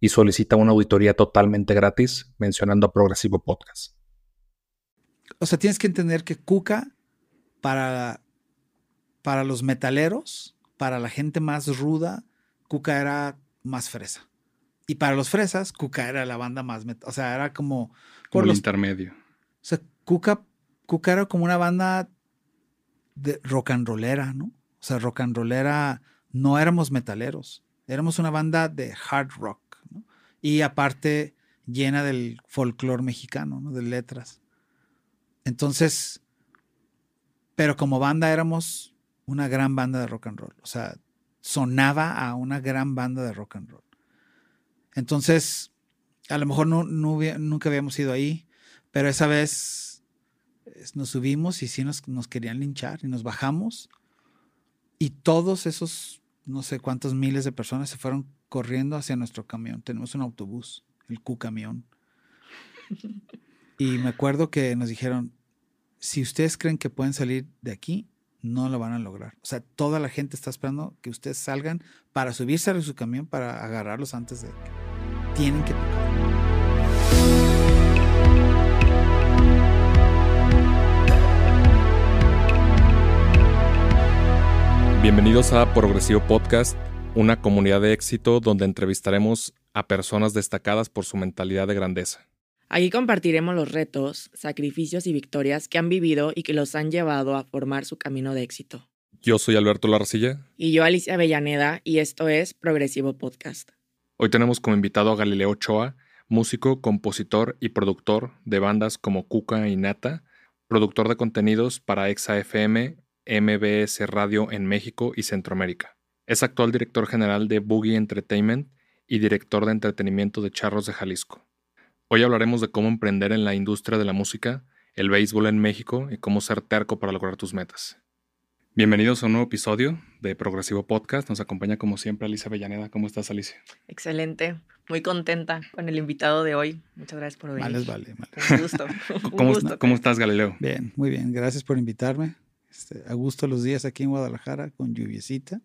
y solicita una auditoría totalmente gratis mencionando a Progresivo Podcast. O sea, tienes que entender que Cuca para, para los metaleros, para la gente más ruda, Cuca era más fresa. Y para los fresas, Cuca era la banda más... O sea, era como... Por el intermedio. O sea, Cuca, Cuca era como una banda de rock and rollera, ¿no? O sea, rock and rollera, no éramos metaleros. Éramos una banda de hard rock y aparte llena del folclore mexicano, ¿no? de letras. Entonces, pero como banda éramos una gran banda de rock and roll, o sea, sonaba a una gran banda de rock and roll. Entonces, a lo mejor no, nunca habíamos ido ahí, pero esa vez nos subimos y sí nos, nos querían linchar y nos bajamos y todos esos, no sé cuántos miles de personas se fueron corriendo hacia nuestro camión. Tenemos un autobús, el Q-Camión. Y me acuerdo que nos dijeron, si ustedes creen que pueden salir de aquí, no lo van a lograr. O sea, toda la gente está esperando que ustedes salgan para subirse a su camión para agarrarlos antes de tienen que Bienvenidos a Progresivo Podcast una comunidad de éxito donde entrevistaremos a personas destacadas por su mentalidad de grandeza. Aquí compartiremos los retos, sacrificios y victorias que han vivido y que los han llevado a formar su camino de éxito. Yo soy Alberto Larcilla. Y yo Alicia Avellaneda y esto es Progresivo Podcast. Hoy tenemos como invitado a Galileo Ochoa, músico, compositor y productor de bandas como Cuca y Nata, productor de contenidos para ExaFM, MBS Radio en México y Centroamérica. Es actual director general de Boogie Entertainment y director de entretenimiento de Charros de Jalisco. Hoy hablaremos de cómo emprender en la industria de la música, el béisbol en México y cómo ser terco para lograr tus metas. Bienvenidos a un nuevo episodio de Progresivo Podcast. Nos acompaña como siempre Alicia Bellaneda. ¿Cómo estás, Alicia? Excelente. Muy contenta con el invitado de hoy. Muchas gracias por venir. Vale, vale. Un gusto. ¿Cómo, ¿Cómo, estás, Galileo? Bien, muy bien. Gracias por invitarme. Este, a gusto los días aquí en Guadalajara con lluviecita.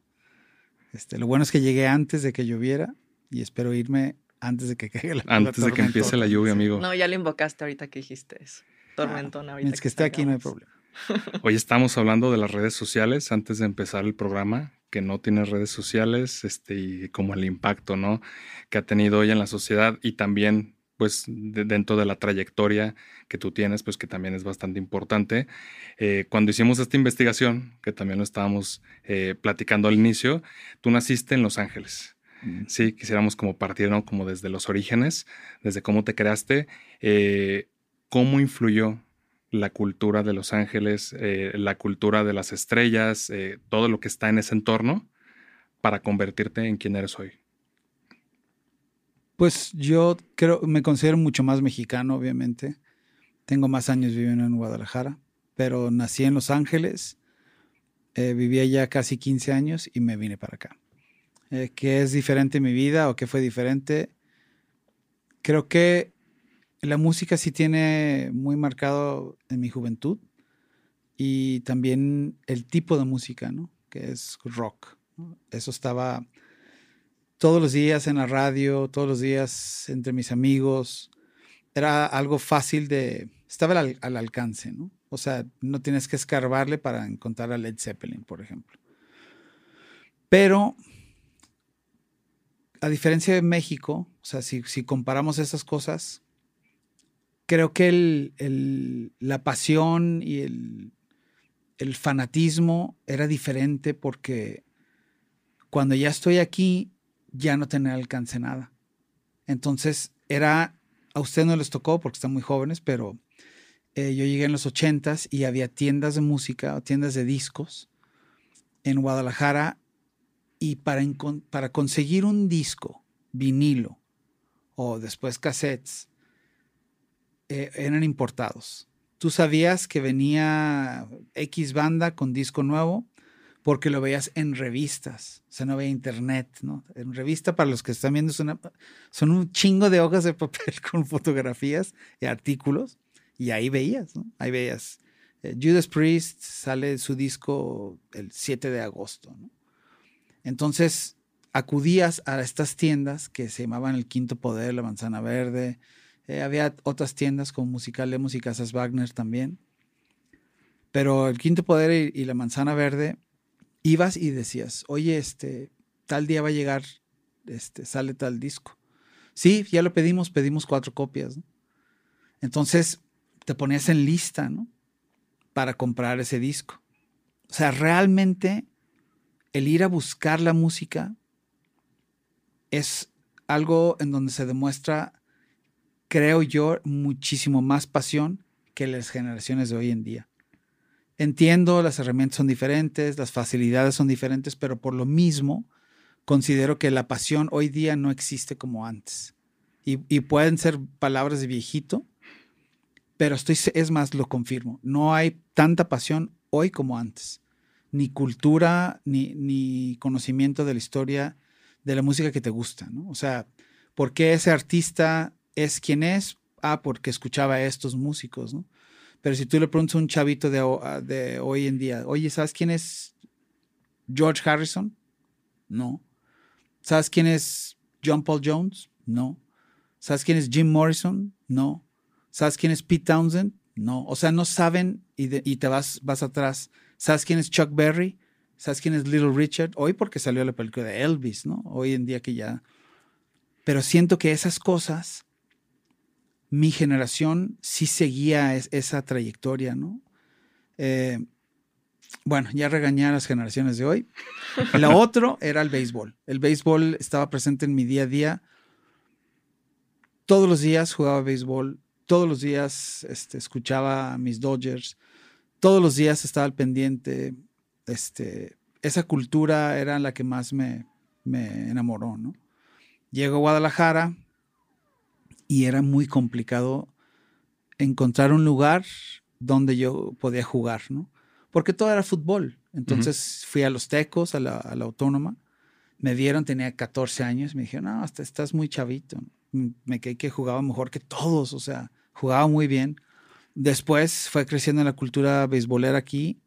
Este, lo bueno es que llegué antes de que lloviera y espero irme antes de que caiga la Antes de que empiece la lluvia, amigo. No, ya lo invocaste ahorita que dijiste eso. Tormentón ahorita. Es que, esté aquí no hay problema. Hoy estamos hablando de las redes sociales antes de empezar el programa, que no tiene redes sociales, este, y como el impacto, ¿no? Que ha tenido hoy en la sociedad y también pues dentro de la trayectoria que tú tienes, pues que también es bastante importante. Eh, cuando hicimos esta investigación, que también lo estábamos eh, platicando al inicio, tú naciste en Los Ángeles. Mm. Sí, quisiéramos como partir, ¿no? Como desde los orígenes, desde cómo te creaste, eh, cómo influyó la cultura de Los Ángeles, la cultura de las estrellas, todo lo que está en ese entorno para convertirte en quien eres hoy. Pues yo creo, me considero mucho más mexicano, obviamente. Tengo más años viviendo en Guadalajara, pero nací en Los Ángeles, eh, vivía ya casi 15 años y me vine para acá. Eh, ¿Qué es diferente en mi vida o qué fue diferente? Creo que la música sí tiene muy marcado en mi juventud y también el tipo de música, ¿no? Que es rock. Eso estaba todos los días en la radio, todos los días entre mis amigos. Era algo fácil de, estaba al, alcance, ¿no? O sea, no tienes que escarbarle para encontrar a Led Zeppelin, por ejemplo. Pero, a diferencia de México, o sea, si, comparamos esas cosas, creo que la pasión y el, el fanatismo era diferente porque cuando ya estoy aquí ya no tener alcance nada. Entonces, era, a usted no les tocó porque están muy jóvenes, pero eh, yo llegué en los ochentas y había tiendas de música tiendas de discos en Guadalajara y para, para conseguir un disco vinilo o después cassettes eh, eran importados. Tú sabías que venía X banda con disco nuevo porque lo veías en revistas, o sea, no veía internet, ¿no? En revista, para los que están viendo, son, son un chingo de hojas de papel con fotografías y artículos, y ahí veías, ¿no? Ahí veías. Eh, Judas Priest sale su disco el 7 de agosto, ¿no? Entonces, acudías a estas tiendas que se llamaban El Quinto Poder, La Manzana Verde, eh, había otras tiendas como Musical de y Casas Wagner también. Pero el Quinto Poder y, la Manzana Verde, ibas y decías, oye, este, tal día va a llegar, este, sale tal disco. Sí, ya lo pedimos, pedimos cuatro copias. Entonces te ponías en lista, ¿no? Para comprar ese disco. O sea, realmente el ir a buscar la música es algo en donde se demuestra, creo yo, muchísimo más pasión que las generaciones de hoy en día. Entiendo, las herramientas son diferentes, las facilidades son diferentes, pero por lo mismo considero que la pasión hoy día no existe como antes. Y, pueden ser palabras de viejito, pero estoy, es más, lo confirmo. No hay tanta pasión hoy como antes. Ni cultura, ni, ni conocimiento de la historia de la música que te gusta. O sea, ¿por qué ese artista es quien es? Ah, porque escuchaba a estos músicos, ¿no? Pero si tú le preguntas a un chavito de, ah, de hoy en día, oye, ¿sabes quién es George Harrison? No. ¿Sabes quién es John Paul Jones? No. ¿Sabes quién es Jim Morrison? No. ¿Sabes quién es Pete Townsend? No. O sea, no saben y, y te vas, vas atrás. ¿Sabes quién es Chuck Berry? ¿Sabes quién es Little Richard? Hoy porque salió la película de Elvis, ¿no? Hoy en día que ya... Pero siento que esas cosas, mi generación sí seguía esa trayectoria, ¿no? Eh, bueno, ya regañé a las generaciones de hoy. Lo otro era el béisbol. El béisbol estaba presente en mi día a día. Todos los días jugaba béisbol, todos los días este, escuchaba a mis Dodgers, todos los días estaba al pendiente este, esa cultura era la que más me, enamoró, ¿no? Llego a Guadalajara y era muy complicado encontrar un lugar donde yo podía jugar, ¿no? Porque todo era fútbol. Entonces fui a los Tecos, a la, Autónoma. Me dieron, tenía 14 años. Me dijeron, no, hasta estás muy chavito. Me quedé que jugaba mejor que todos, o sea, jugaba muy bien. Después fue creciendo en la cultura beisbolera aquí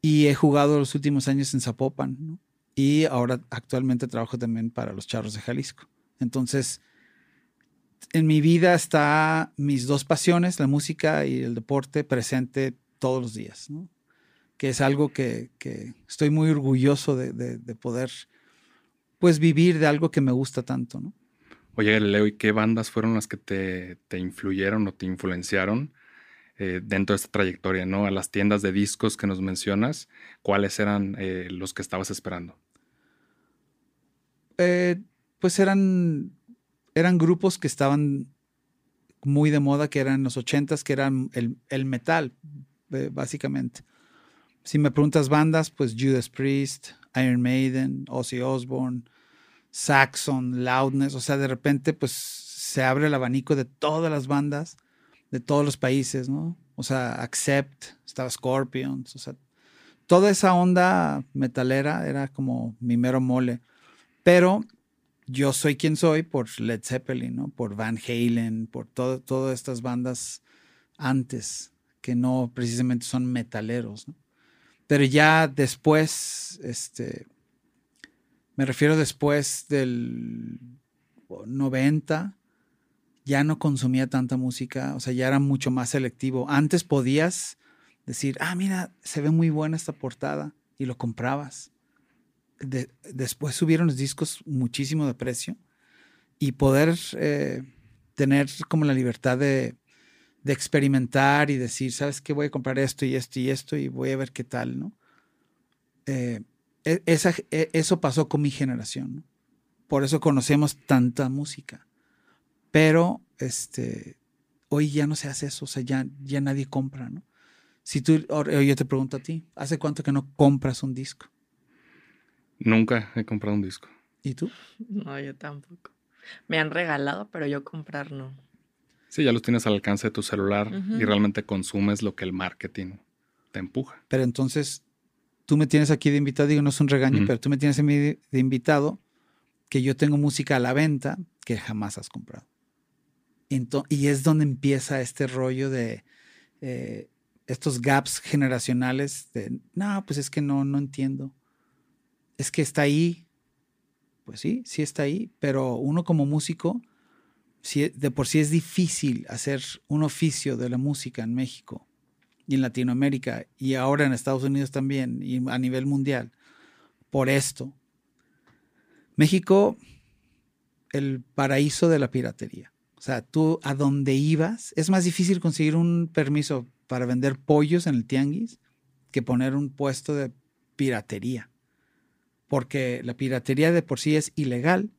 y he jugado los últimos años en Zapopan, ¿no? Y ahora actualmente trabajo también para los Charros de Jalisco. Entonces, en mi vida está mis dos pasiones, la música y el deporte, presente todos los días, ¿no? Que es algo que, que estoy muy orgulloso de, de, de, poder, pues, vivir de algo que me gusta tanto, ¿no? Oye, Leo, ¿y qué bandas fueron las que te, te influyeron o te influenciaron eh, dentro de esta trayectoria, ¿no? A las tiendas de discos que nos mencionas, ¿cuáles eran eh, los que estabas esperando? Eh, pues eran, eran grupos que estaban muy de moda, que eran los ochentas, que eran el, metal, básicamente. Si me preguntas bandas, pues Judas Priest, Iron Maiden, Ozzy Osbourne, Saxon, Loudness, o sea, de repente pues se abre el abanico de todas las bandas de todos los países, ¿no? O sea, Accept, estaba Scorpions, o sea, toda esa onda metalera era como mi mero mole. Pero yo soy quien soy por Led Zeppelin, ¿no? Por Van Halen, por todas estas bandas antes, que no precisamente son metaleros. Pero ya después, este, me refiero después del 90, ya no consumía tanta música, o sea, ya era mucho más selectivo. Antes podías decir, ah, mira, se ve muy buena esta portada y lo comprabas. Después subieron los discos muchísimo de precio y poder eh, tener como la libertad de, experimentar y decir, ¿sabes qué? Voy a comprar esto y esto y esto y voy a ver qué tal, ¿no? Eh, e, e, eso pasó con mi generación, Por eso conocemos tanta música. Pero este, hoy ya no se hace eso, o sea, ya, ya nadie compra, ¿no? Si tú, yo te pregunto a ti, ¿hace cuánto que no compras un disco? Nunca he comprado un disco. ¿Y tú? No, yo tampoco. Me han regalado, pero yo comprar no. Sí, ya los tienes al alcance de tu celular y realmente consumes lo que el marketing te empuja. Pero entonces, tú me tienes aquí de invitado, digo, no es un regaño, pero tú me tienes a mí de, invitado que yo tengo música a la venta que jamás has comprado. y es donde empieza este rollo de eh, estos gaps generacionales de, no, pues es que no, no entiendo. Es que está ahí. Pues sí, sí está ahí, pero uno como músico, si, de por sí es difícil hacer un oficio de la música en México y en Latinoamérica y ahora en Estados Unidos también y a nivel mundial por esto. México, el paraíso de la piratería. O sea, tú a donde ibas, es más difícil conseguir un permiso para vender pollos en el tianguis que poner un puesto de piratería. Porque la piratería de por sí es ilegal,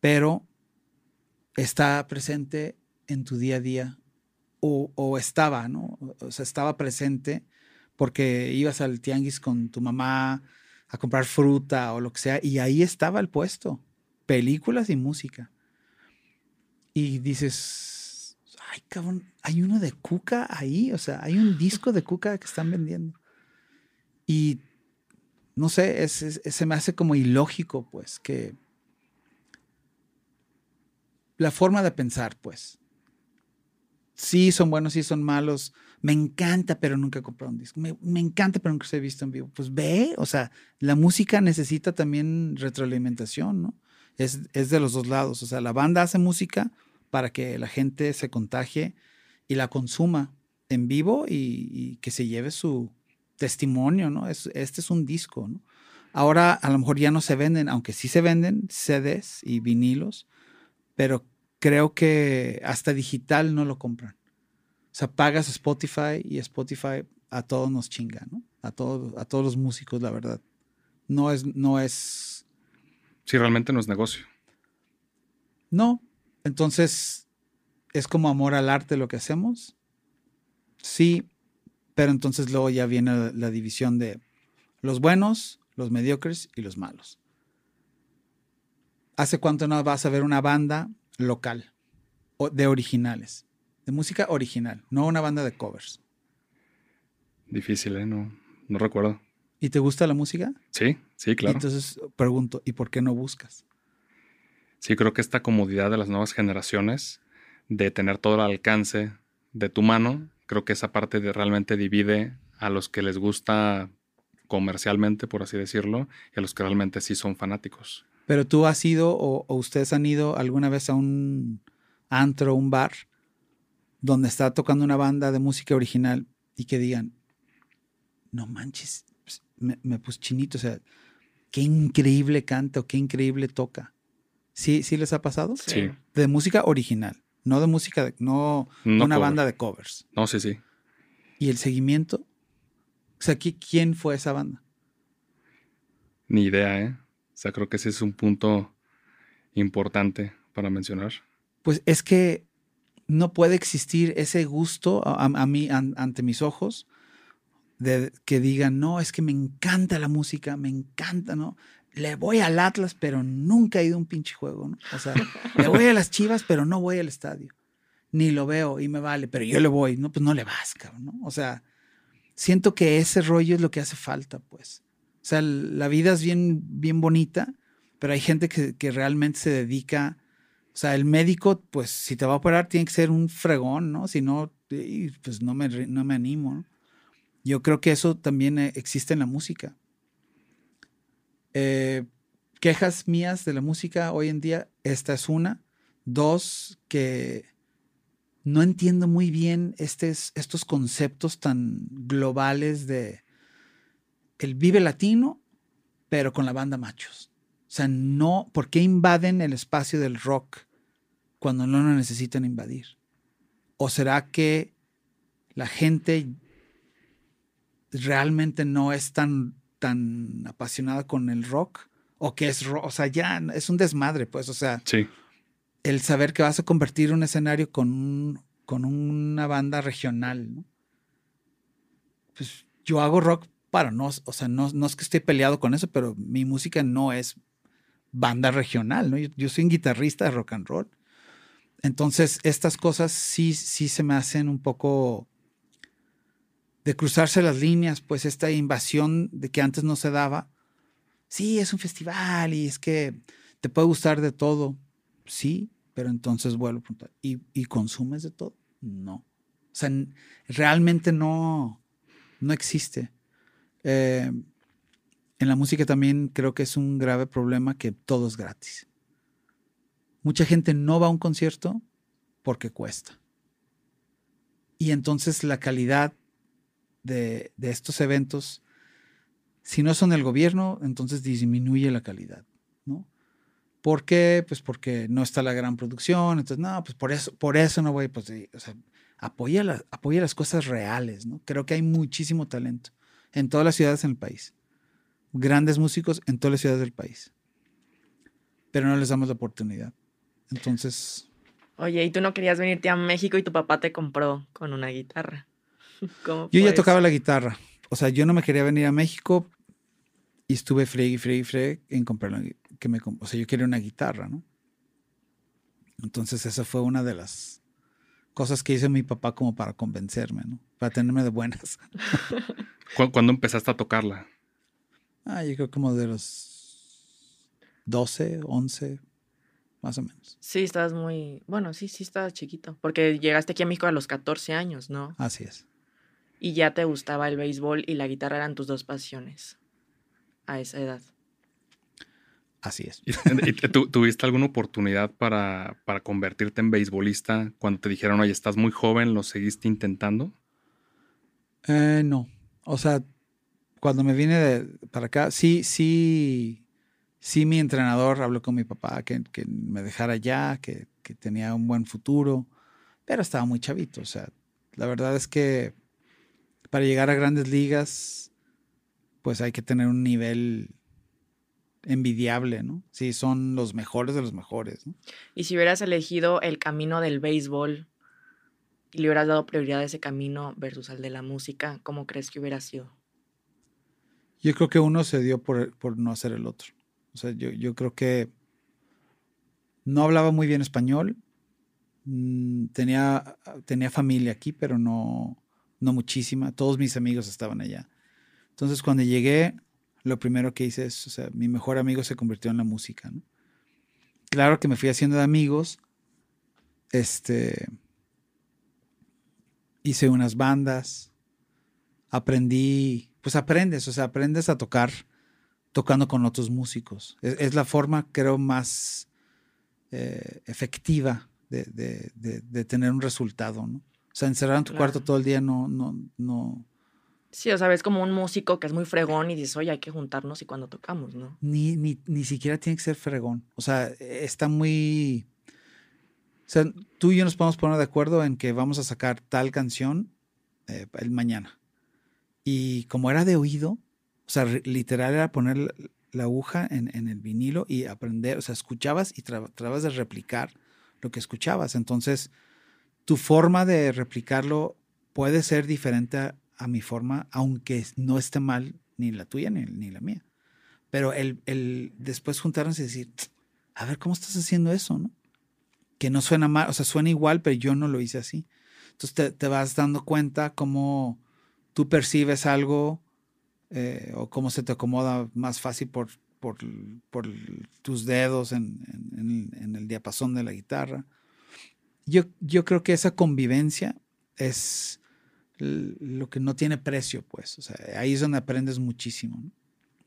pero está presente en tu día a día o, estaba, ¿no? O sea, estaba presente porque ibas al tianguis con tu mamá a comprar fruta o lo que sea, y ahí estaba el puesto, películas y música. Y dices, ay, cabrón, hay uno de Cuca ahí, o sea, hay un disco de Cuca que están vendiendo. Y no sé, se me hace como ilógico, pues, que la forma de pensar, pues, sí son buenos, sí son malos. Me encanta, pero nunca he comprado un disco. Me, encanta, pero nunca se he visto en vivo. Pues ve, o sea, la música necesita también retroalimentación, ¿no? Es, es de los dos lados. O sea, la banda hace música para que la gente se contagie y la consuma en vivo y, que se lleve su testimonio, ¿no? Es, este es un disco, ¿no? Ahora a lo mejor ya no se venden, aunque sí se venden CDs y vinilos, pero creo que hasta digital no lo compran. O sea, pagas Spotify y Spotify a todos nos chinga, ¿no? A todos, a todos los músicos, la verdad. No es, no es. Sí, realmente no es negocio. No. Entonces, es como amor al arte lo que hacemos. Sí, pero entonces luego ya viene la división de los buenos, los mediocres y los malos. ¿Hace cuánto no vas a ver una banda local, o de originales, de música original, no una banda de covers. Difícil, ¿eh? No, no recuerdo. ¿Y te gusta la música? Sí, sí, claro. entonces pregunto, ¿y por qué no buscas? Sí, creo que esta comodidad de las nuevas generaciones, de tener todo el alcance de tu mano, creo que esa parte de realmente divide a los que les gusta comercialmente, por así decirlo, y a los que realmente sí son fanáticos. Pero tú has ido o, ustedes han ido alguna vez a un antro, un bar, donde está tocando una banda de música original y que digan, no manches, pues, me, me puse chinito, o sea, qué increíble canta o qué increíble toca. ¿Sí, sí les ha pasado? Sí. De música original, no de música, de, no, una banda de covers. No, sí, sí. ¿Y el seguimiento? O sea, ¿quién fue esa banda? Ni idea, ¿eh? O sea, creo que ese es un punto importante para mencionar. Pues es que no puede existir ese gusto a, mí ante mis ojos de que digan, no, es que me encanta la música, me encanta, ¿no? Le voy al Atlas, pero nunca he ido a un pinche juego, ¿no? O sea, le voy a las Chivas, pero no voy al estadio. Ni lo veo y me vale, pero yo le voy, ¿no? Pues no le vas, cabrón, ¿no? O sea, siento que ese rollo es lo que hace falta, pues. O sea, la vida es bien, bien bonita, pero hay gente que, realmente se dedica. O sea, el médico, pues si te va a operar, tiene que ser un fregón, ¿no? Si no, pues no me, no me animo. Yo creo que eso también eh, existe en la música. Eh, quejas mías de la música hoy en día, esta es una. Dos, que no entiendo muy bien estos conceptos tan globales de el vive latino, pero con la banda machos. O sea, no, ¿por qué invaden el espacio del rock cuando no lo necesitan invadir? ¿O será que la gente realmente no es tan, tan apasionada con el rock? ¿O que es rock? O sea, ya es un desmadre, pues, o sea. Sí. El saber que vas a convertir un escenario con, con una banda regional, ¿no? Pues yo hago rock para no, o sea, no, no es que esté peleado con eso, pero mi música no es banda regional, ¿no? Yo, soy un guitarrista de rock and roll. entonces, estas cosas sí, sí se me hacen un poco de cruzarse las líneas, pues esta invasión de que antes no se daba. Sí, es un festival y es que te puede gustar de todo. Sí, pero entonces vuelvo a preguntar, ¿y, ¿y consumes de todo? No. O sea, realmente no, no existe. Eh, en la música también creo que es un grave problema que todo es gratis. Mucha gente no va a un concierto porque cuesta. Y entonces la calidad de, estos eventos, si no son el gobierno, entonces disminuye la calidad, ¿no? ¿Por qué? Pues porque no está la gran producción, entonces, no, pues por eso, por eso no voy, pues, apoya las cosas reales, ¿no? Creo que hay muchísimo talento en todas las ciudades en el país. Grandes músicos en todas las ciudades del país. Pero no les damos la oportunidad. Entonces. Oye, ¿y tú no querías venirte a México y tu papá te compró con una guitarra? yo ya tocaba la guitarra. O sea, yo no me quería venir a México y estuve free, free, free en comprar la, que me, o sea, yo quería una guitarra, ¿no? Entonces esa fue una de las cosas que hizo mi papá como para convencerme, ¿no? Para tenerme de buenas. ¿Cuándo empezaste a tocarla? Ah, yo creo como de los 12, 11, más o menos. Sí, estabas muy, bueno, sí, sí estabas chiquito, porque llegaste aquí a México a los 14 años, ¿no? Así es. Y ya te gustaba el béisbol y la guitarra eran tus dos pasiones a esa edad. Así es. ¿Y, tuviste alguna oportunidad para, para, convertirte en beisbolista cuando te dijeron, oye, estás muy joven, lo seguiste intentando? Eh, no. O sea, cuando me vine de, para acá, sí, sí, sí mi entrenador habló con mi papá que, que me dejara ya, que, que, tenía un buen futuro, pero estaba muy chavito. O sea, la verdad es que para llegar a grandes ligas, pues hay que tener un nivel envidiable, ¿no? Sí, son los mejores de los mejores. ¿no? Y si hubieras elegido el camino del béisbol y le hubieras dado prioridad a ese camino versus al de la música, ¿cómo crees que hubiera sido? Yo creo que uno se dio por, por no hacer el otro. O sea, yo, yo, creo que no hablaba muy bien español. Mm, tenía, tenía familia aquí, pero no, no muchísima. Todos mis amigos estaban allá. Entonces, cuando llegué, lo primero que hice es, o sea, mi mejor amigo se convirtió en la música, ¿no? Claro que me fui haciendo de amigos, este, hice unas bandas, aprendí, pues aprendes, o sea, aprendes a tocar tocando con otros músicos. Es, la forma, creo, más eh, efectiva de, de, tener un resultado, ¿no? O sea, encerrar en tu cuarto todo el día no, no, no, Sí, o sea, ves como un músico que es muy fregón y dices, oye, hay que juntarnos y cuando tocamos, ¿no? Ni, ni, ni siquiera tiene que ser fregón. O sea, está muy... O sea, tú y yo nos podemos poner de acuerdo en que vamos a sacar tal canción eh, el mañana. Y como era de oído, o sea, literal era poner la aguja en, en, el vinilo y aprender, o sea, escuchabas y tratabas de replicar lo que escuchabas. Entonces, tu forma de replicarlo puede ser diferente a, mi forma, aunque no esté mal ni la tuya ni, la mía. Pero el, el, después juntarnos y decir, a ver, ¿cómo estás haciendo eso? ¿no? Que no suena mal, o sea, suena igual, pero yo no lo hice así. Entonces te, vas dando cuenta cómo tú percibes algo eh, o cómo se te acomoda más fácil por, por, por tus dedos en, en, el diapasón de la guitarra. Yo, yo creo que esa convivencia es lo que no tiene precio, pues. O sea, ahí es donde aprendes muchísimo.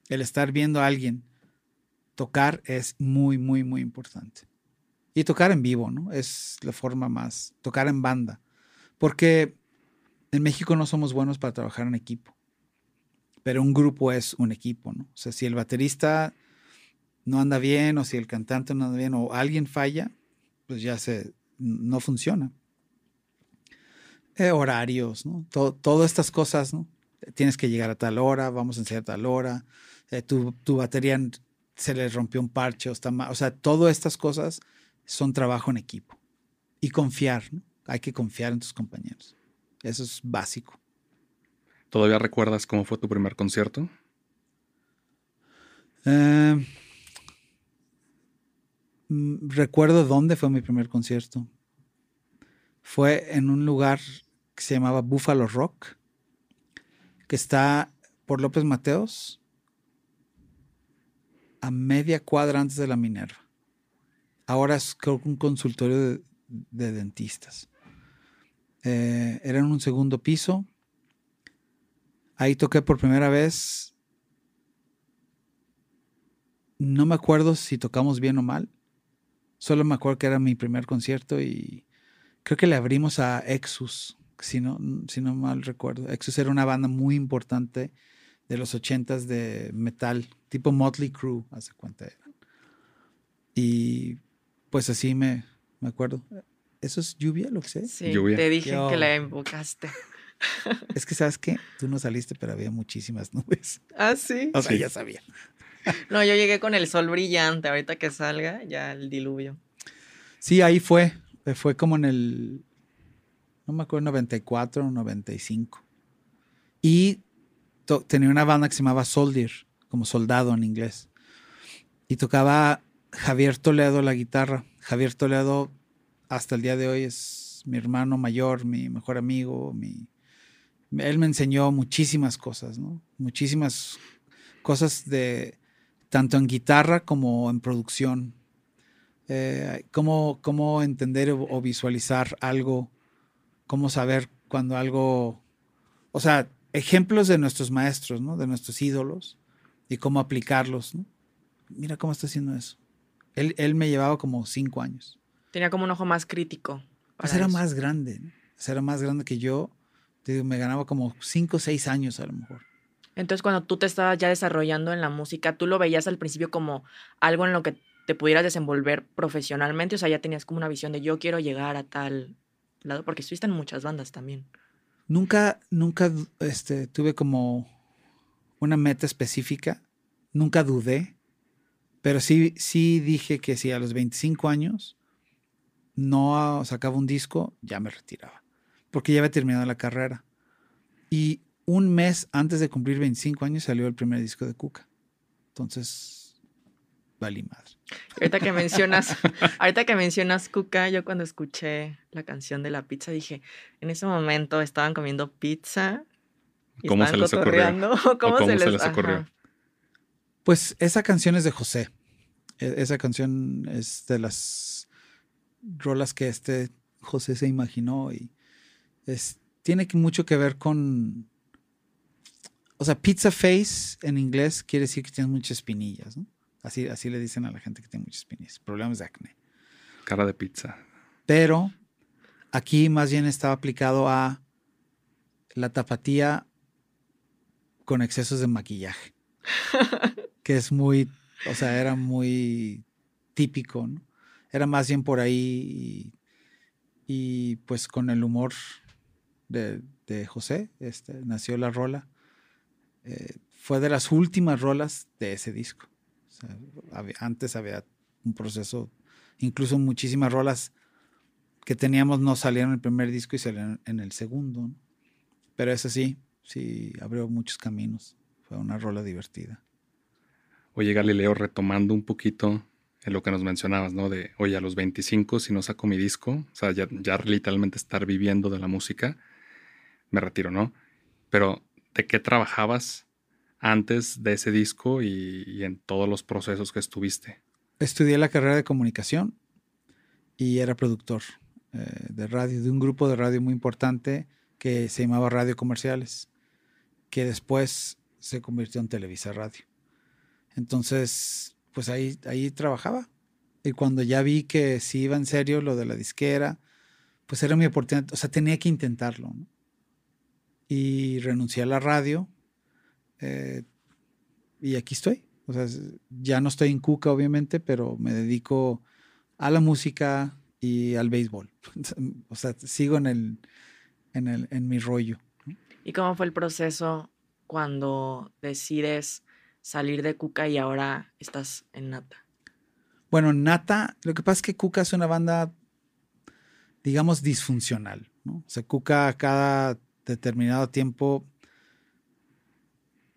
El estar viendo a alguien tocar es muy, muy, muy importante. Y tocar en vivo, ¿no? Es la forma más, tocar en banda. Porque en México no somos buenos para trabajar en equipo. Pero un grupo es un equipo, ¿no? O sea, si el baterista no anda bien, o si el cantante no anda bien, o alguien falla, pues ya se, no funciona. Eh, horarios, ¿no? todas estas cosas, ¿no? Tienes que llegar a tal hora, vamos a enseñar a tal hora, eh, tu, batería se le rompió un parche o está mal. O sea, todas estas cosas son trabajo en equipo. Y confiar, ¿no? Hay que confiar en tus compañeros. Eso es básico. ¿Todavía recuerdas cómo fue tu primer concierto? Eh, recuerdo dónde fue mi primer concierto. fue en un lugar que se llamaba Buffalo Rock, que está por López Mateos, a media cuadra antes de la Minerva. Ahora es creo un consultorio de, de dentistas. Eh, era en un segundo piso. Ahí toqué por primera vez. No me acuerdo si tocamos bien o mal. Solo me acuerdo que era mi primer concierto y creo que le abrimos a Exus, si no, si no mal recuerdo. Exus era una banda muy importante de los ochentas de metal, tipo Motley Crue, hace cuenta. Y pues así me, me acuerdo. ¿Eso es lluvia, lo que sé? Sí, Lluvia. te dije Yo. que la invocaste. Es que, ¿sabes qué? Tú no saliste, pero había muchísimas nubes. Ah, sí. O sea, Sí. ya sabía. No, yo llegué con el sol brillante. Ahorita que salga, ya el diluvio. Sí, ahí fue. Eh, Fue como en el, no me acuerdo, 94 o 95. Y tenía una banda que se llamaba Soldier, como soldado en inglés. Y tocaba Javier Toledo la guitarra. Javier Toledo hasta el día de hoy es mi hermano mayor, mi mejor amigo, mi... Él me enseñó muchísimas cosas, ¿no? Muchísimas cosas de tanto en guitarra como en producción. Eh, cómo, cómo entender o, o visualizar algo, cómo saber cuando algo, o sea, ejemplos de nuestros maestros, ¿no? De nuestros ídolos y cómo aplicarlos, ¿no? Mira cómo está haciendo eso. Él, él me llevaba como cinco años. Tenía como un ojo más crítico. Pues era eso. más grande, ¿no? Era más grande que yo. Digo, me ganaba como cinco o seis años a lo mejor. Entonces, cuando tú te estabas ya desarrollando en la música, ¿tú lo veías al principio como algo en lo que te pudieras desenvolver profesionalmente? O sea, ya tenías como una visión de yo quiero llegar a tal lado, porque estuviste en muchas bandas también. Nunca, nunca este, tuve como una meta específica. Nunca dudé. Pero sí, sí dije que si a los 25 años no sacaba un disco, ya me retiraba. Porque ya había terminado la carrera. Y un mes antes de cumplir 25 años salió el primer disco de Cuca. Entonces, valí madre. Ahorita que mencionas, ahorita que mencionas Cuca, yo cuando escuché la canción de la pizza dije, en ese momento estaban comiendo pizza. y ¿Cómo se les. ¿Cómo, cómo se, se les, les ocurrió? ajá. Pues esa canción es de José. E- Esa canción es de las rolas que este José se imaginó y es, tiene mucho que ver con... O sea, pizza face en inglés quiere decir que tienes muchas espinillas, ¿no? Así, así le dicen a la gente que tiene muchas espinillas, problemas de acné. Cara de pizza. Pero aquí más bien estaba aplicado a la tapatía con excesos de maquillaje. que es muy, o sea, era muy típico, ¿no? Era más bien por ahí y, y, pues con el humor de, de José, este, nació la rola. Eh, fue de las últimas rolas de ese disco. Antes había un proceso, incluso muchísimas rolas que teníamos no salieron en el primer disco y salieron en el segundo. Pero eso sí, sí abrió muchos caminos. Fue una rola divertida. Oye, Galileo, retomando un poquito en lo que nos mencionabas, ¿no? De, oye, a los 25, si no saco mi disco, o sea, ya literalmente estar viviendo de la música, me retiro, ¿no? Pero, ¿de qué trabajabas antes de ese disco y, en todos los procesos que estuviste? Estudié la carrera de comunicación y era productor eh, de radio, de un grupo de radio muy importante que se llamaba Radio Comerciales, que después se convirtió en Televisa Radio. Entonces, pues ahí, ahí trabajaba. Y cuando ya vi que sí iba en serio lo de la disquera, pues era mi oportunidad, o sea, tenía que intentarlo. ¿no? Y renuncié a la radio eh, y aquí estoy. O sea, ya no estoy en Cuca, obviamente, pero me dedico a la música y al béisbol. O sea, sigo en, el, en, el, en mi rollo. ¿Y cómo fue el proceso cuando decides salir de Cuca y ahora estás en Nata? Bueno, Nata, lo que pasa es que Cuca es una banda, digamos, disfuncional. ¿no? O sea, Cuca cada determinado tiempo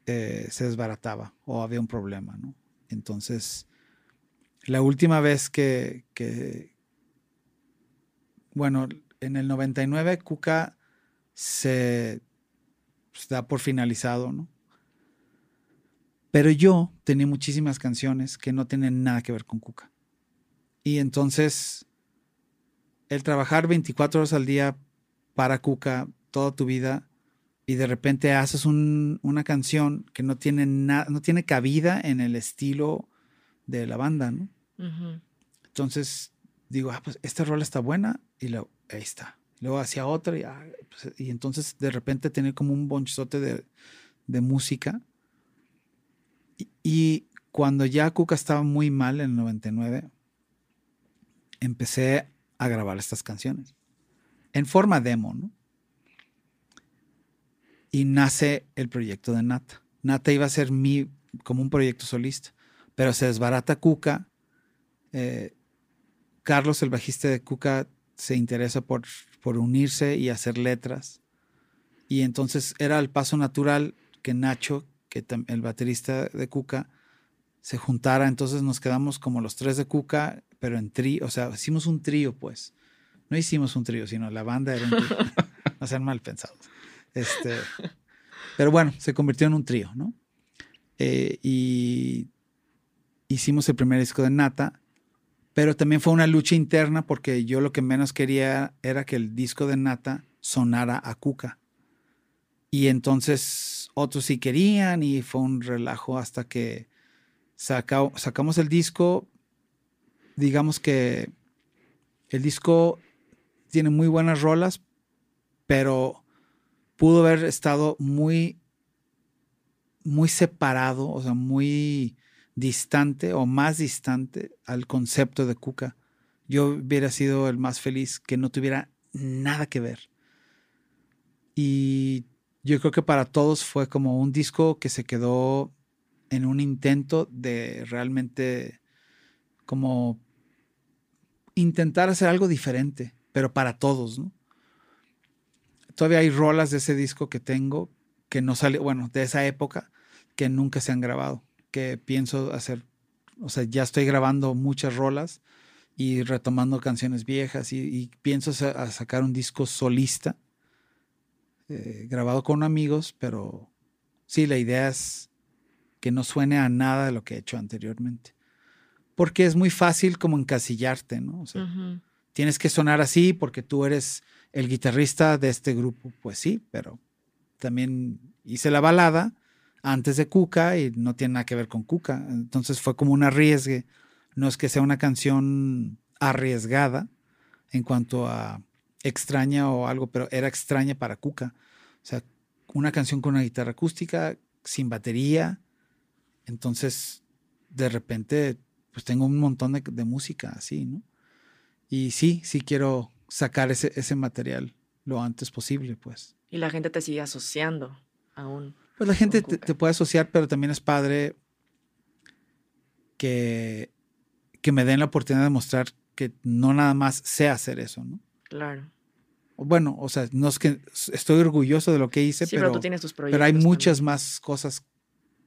eh, se desbarataba o había un problema. ¿no? Entonces, la última vez que, bueno, en el 99 Cuca se pues, da por finalizado, ¿no? Pero yo tenía muchísimas canciones que no tienen nada que ver con Cuca. Y entonces, el trabajar 24 horas al día para Cuca toda tu vida y de repente haces una canción que no tiene, no tiene cabida en el estilo de la banda, ¿no? Entonces digo, ah, pues esta rola está buena y luego, ahí está. Luego hacía otra y, ah, pues, y entonces de repente tenía como un bonchote de, de música. Y, y, cuando ya Cuca estaba muy mal en el 99, empecé a grabar estas canciones en forma demo, ¿no? Y nace el proyecto de Nata. Nata iba a ser mi, como un proyecto solista, pero se desbarata Cuca. Eh, Carlos, el bajista de Cuca, se interesa por, por unirse y hacer letras. Y entonces era el paso natural que Nacho, que el baterista de Cuca, se juntara. Entonces nos quedamos como los tres de Cuca, pero en trío. O sea, hicimos un trío, pues. No hicimos un trío, sino la banda era un trío. no sean mal pensados. Este, pero bueno, se convirtió en un trío, ¿no? Eh, y hicimos el primer disco de Nata pero también fue una lucha interna porque yo lo que menos quería era que el disco de Nata sonara a Cuca. Y entonces otros sí querían y fue un relajo hasta que sacamos el disco. Digamos que el disco tiene muy buenas rolas, pero pudo haber estado muy, muy separado, o sea, muy distante o más distante al concepto de Cuca. Yo hubiera sido el más feliz que no tuviera nada que ver. Y yo creo que para todos fue como un disco que se quedó en un intento de realmente como intentar hacer algo diferente, pero para todos, ¿no? Todavía hay rolas de ese disco que tengo que no sale, bueno, de esa época que nunca se han grabado que pienso hacer, o sea, ya estoy grabando muchas rolas y retomando canciones viejas y, pienso sacar un disco solista eh, grabado con amigos, pero sí, la idea es que no suene a nada de lo que he hecho anteriormente. Porque es muy fácil como encasillarte, ¿no? O sea, tienes que sonar así porque tú eres el guitarrista de este grupo. Pues sí, pero también hice la balada antes de Cuca y no tiene nada que ver con Cuca. Entonces fue como un arriesgue. No es que sea una canción arriesgada en cuanto a extraña o algo, pero era extraña para Cuca. O sea, una canción con una guitarra acústica, sin batería. Entonces, de repente, pues tengo un montón de, música así, ¿no? Y sí, sí quiero sacar ese, ese material lo antes posible, pues. Y la gente te sigue asociando aún. Pues la gente te, puede asociar, pero también es padre que, que me den la oportunidad de mostrar que no nada más sé hacer eso, ¿no? Claro. Bueno, o sea, no es que estoy orgulloso de lo que hice, pero, tú tienes tus pero hay muchas más cosas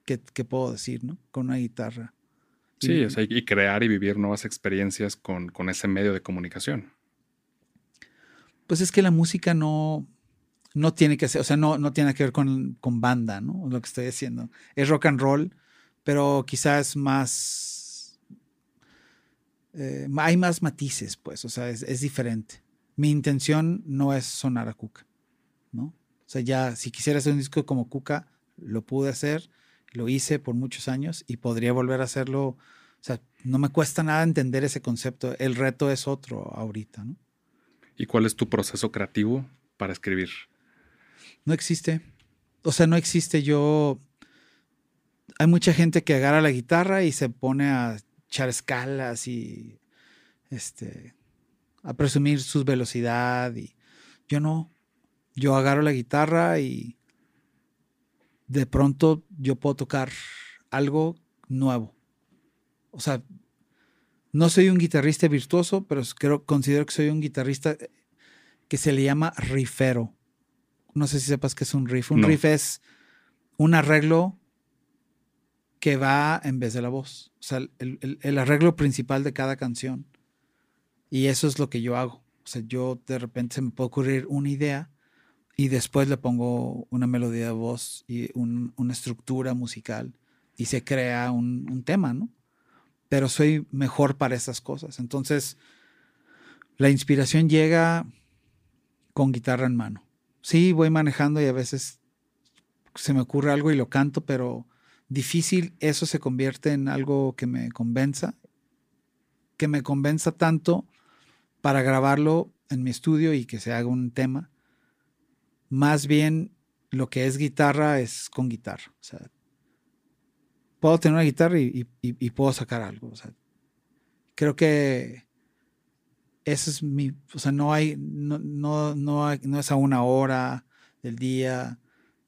que, puedo decir, ¿no? Con una guitarra. Sí, y, o sea, y crear y vivir nuevas experiencias con, con ese medio de comunicación. Pues es que la música no, no tiene que ser, o sea, no, no tiene que ver con, banda, ¿no? Lo que estoy diciendo. Es rock and roll, pero quizás más. Eh, hay más matices, pues, o sea, es, diferente. Mi intención no es sonar a Cuca, ¿no? O sea, ya, si quisiera hacer un disco como Cuca, lo pude hacer, lo hice por muchos años y podría volver a hacerlo. O sea, no me cuesta nada entender ese concepto. El reto es otro ahorita, ¿no? ¿Y cuál es tu proceso creativo para escribir? No existe. O sea, no existe. Yo. Hay mucha gente que agarra la guitarra y se pone a echar escalas y. Este. a presumir su velocidad. Y yo no. Yo agarro la guitarra y. de pronto yo puedo tocar algo nuevo. O sea, no soy un guitarrista virtuoso, pero creo, considero que soy un guitarrista que se le llama rifero no sé si sepas qué es un riff. Un riff es un arreglo que va en vez de la voz. O sea, el, arreglo principal de cada canción. Y eso es lo que yo hago. O sea, yo de repente se me puede ocurrir una idea y después le pongo una melodía de voz y una estructura musical y se crea un, un, tema, ¿no? Pero soy mejor para esas cosas. Entonces, la inspiración llega con guitarra en mano. Sí, voy manejando y a veces se me ocurre algo y lo canto, pero difícil eso se convierte en algo que me convenza, que me convenza tanto para grabarlo en mi estudio y que se haga un tema. Más bien lo que es guitarra es con guitarra. O sea, puedo tener una guitarra y, puedo sacar algo. Creo que ese es mi, o sea, no hay, no, no, no es a una hora del día,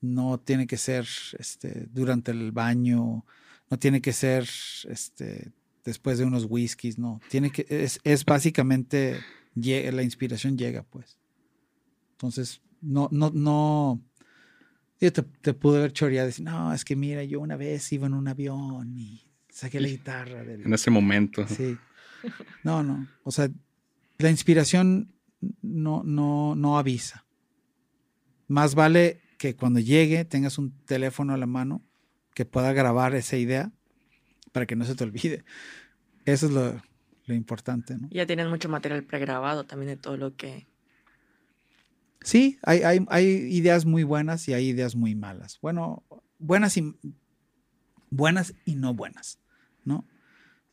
no tiene que ser este, durante el baño, no tiene que ser este, después de unos whiskies, no, tiene que, es, es básicamente, la inspiración llega, pues. Entonces, no, no, no, yo te, te pude haber choreado y decir, no, es que mira, yo una vez iba en un avión y saqué la guitarra. En ese momento. Sí. No, no, o sea, la inspiración no, no, no avisa. Más vale que cuando llegue tengas un teléfono a la mano que pueda grabar esa idea para que no se te olvide. Eso es lo, importante. ¿no? Ya tienes mucho material pregrabado también de todo lo que... Sí, hay, hay, ideas muy buenas y hay ideas muy malas. Bueno, buenas y, buenas y no buenas, ¿no?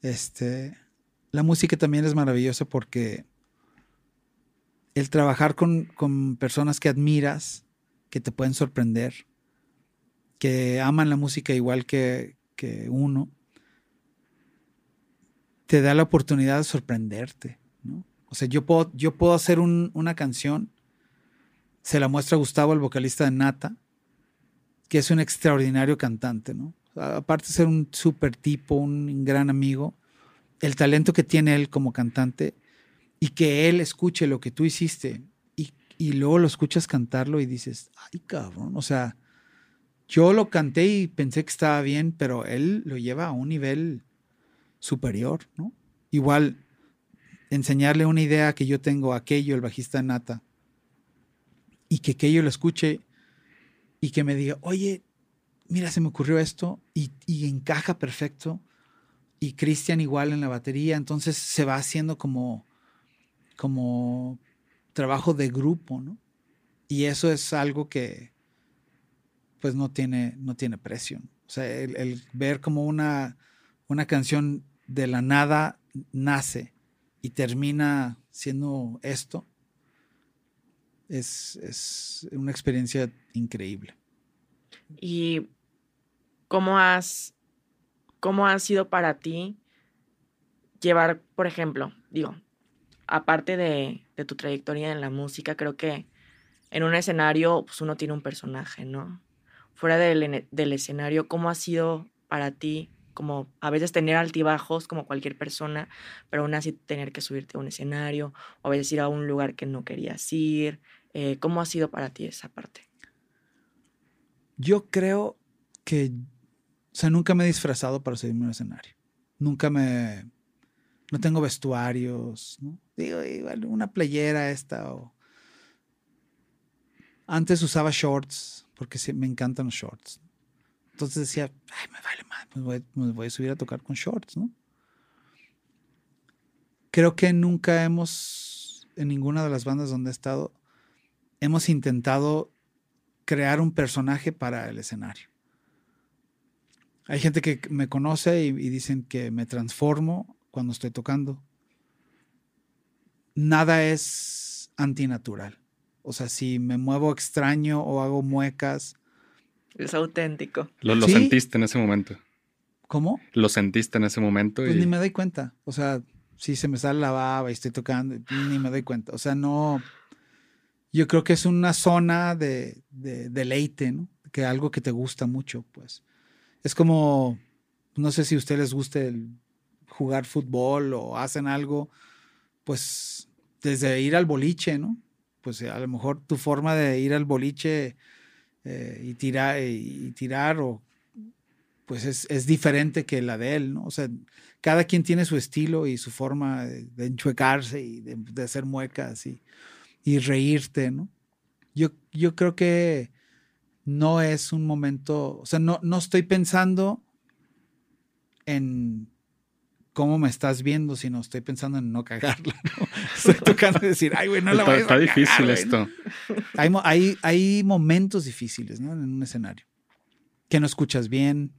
Este, la música también es maravillosa porque el trabajar con, con personas que admiras, que te pueden sorprender, que aman la música igual que, uno, te da la oportunidad de sorprenderte. ¿no? O sea, yo puedo, yo puedo hacer una canción, se la muestra Gustavo, el vocalista de Nata, que es un extraordinario cantante, ¿no? Aparte de ser un súper tipo, un gran amigo, el talento que tiene él como cantante y que él escuche lo que tú hiciste y luego lo escuchas cantarlo y dices, ay cabrón, o sea, yo lo canté y pensé que estaba bien, pero él lo lleva a un nivel superior, ¿no? Igual, enseñarle una idea que yo tengo a aquello, el bajista Nata, y que aquello lo escuche y que me diga, oye, mira, se me ocurrió esto y, y encaja perfecto. Y Cristian igual en la batería, entonces se va haciendo como, como trabajo de grupo, ¿no? Y eso es algo que pues no tiene, no tiene precio. O sea, el, ver como una, una canción de la nada nace y termina siendo esto, es, es una experiencia increíble. ¿Y cómo has, cómo ha sido para ti llevar, por ejemplo, digo, aparte de, tu trayectoria en la música, creo que en un escenario, pues uno tiene un personaje, ¿no? Fuera del, del escenario, ¿cómo ha sido para ti como a veces tener altibajos como cualquier persona, pero aún así tener que subirte a un escenario o a veces ir a un lugar que no querías ir. Eh, ¿Cómo ha sido para ti esa parte? Yo creo que, o sea, nunca me he disfrazado para subirme a un escenario. Nunca me, no tengo vestuarios, ¿no? Digo, igual una playera esta. Antes usaba shorts, porque me encantan los shorts. Entonces decía, ay, me vale más, me voy, a subir a tocar con shorts, ¿no? Creo que nunca hemos, en ninguna de las bandas donde he estado, hemos intentado crear un personaje para el escenario. Hay gente que me conoce y dicen que me transformo cuando estoy tocando. Nada es antinatural. O sea, si me muevo extraño o hago muecas. Es auténtico. Lo, sentiste en ese momento. ¿Cómo? Lo sentiste en ese momento. Pues ni me doy cuenta. O sea, si se me sale la baba y estoy tocando, ni me doy cuenta. O sea, no. Yo creo que es una zona de, de deleite, ¿no? Que algo que te gusta mucho, pues. Es como, no sé si a ustedes les guste jugar fútbol o hacen algo, pues desde ir al boliche, ¿no? Pues a lo mejor tu forma de ir al boliche eh, y, tirar, y tirar o pues es, es, diferente que la de él, ¿no? O sea, cada quien tiene su estilo y su forma de, enchuecarse y de, hacer muecas y, y reírte, ¿no? Yo, yo creo que no es un momento, o sea, no, no estoy pensando en cómo me estás viendo, sino estoy pensando en no cagarla. ¿no? Estoy tocando decir, ay, güey, no la Está, está a difícil cagar, güey", esto. ¿no? Hay, hay, hay momentos difíciles, ¿no? En un escenario. Que no escuchas bien.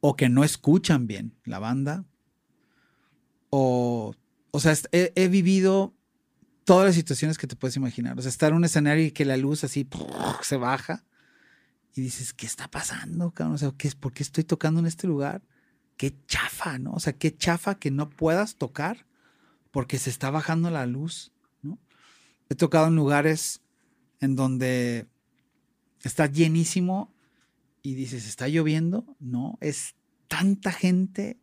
O que no escuchan bien la banda. O, o sea, he vivido todas las situaciones que te puedes imaginar. O sea, estar en un escenario y que la luz así se baja. Y dices, ¿qué está pasando, cabrón? O sea, ¿qué es, ¿por qué estoy tocando en este lugar? Qué chafa, ¿no? O sea, qué chafa que no puedas tocar porque se está bajando la luz, ¿no? He tocado en lugares en donde está llenísimo y dices, ¿está lloviendo? No, es tanta gente,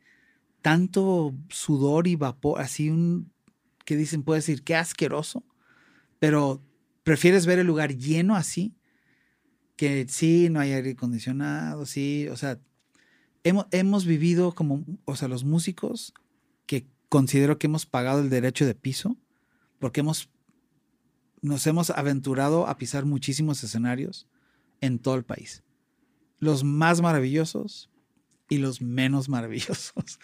tanto sudor y vapor, así un, que dicen, puedes decir, qué asqueroso, pero prefieres ver el lugar lleno así, que sí, no hay aire acondicionado, sí, o sea, hemos, hemos vivido como, o sea, los músicos que considero que hemos pagado el derecho de piso, porque hemos, nos hemos aventurado a pisar muchísimos escenarios en todo el país. Los más maravillosos y los menos maravillosos,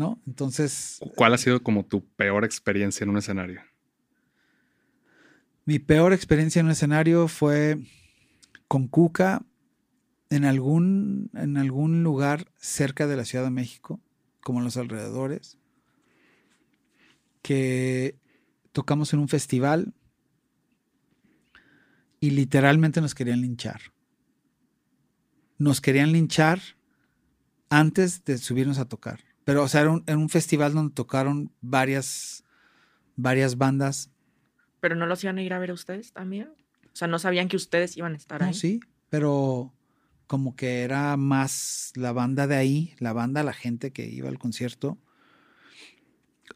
¿no? Entonces, ¿Cuál ha sido como tu peor experiencia en un escenario? mi peor experiencia en un escenario fue con Cuca en algún, en algún lugar cerca de la Ciudad de México, como en los alrededores, que tocamos en un festival y literalmente nos querían linchar. Nos querían linchar antes de subirnos a tocar. Pero, o sea, era un, era un festival donde tocaron varias, varias bandas. Pero no los iban a ir a ver a ustedes también. O sea, no sabían que ustedes iban a estar No, ahí. sí, pero como que era más la banda de ahí, la banda, la gente que iba al concierto.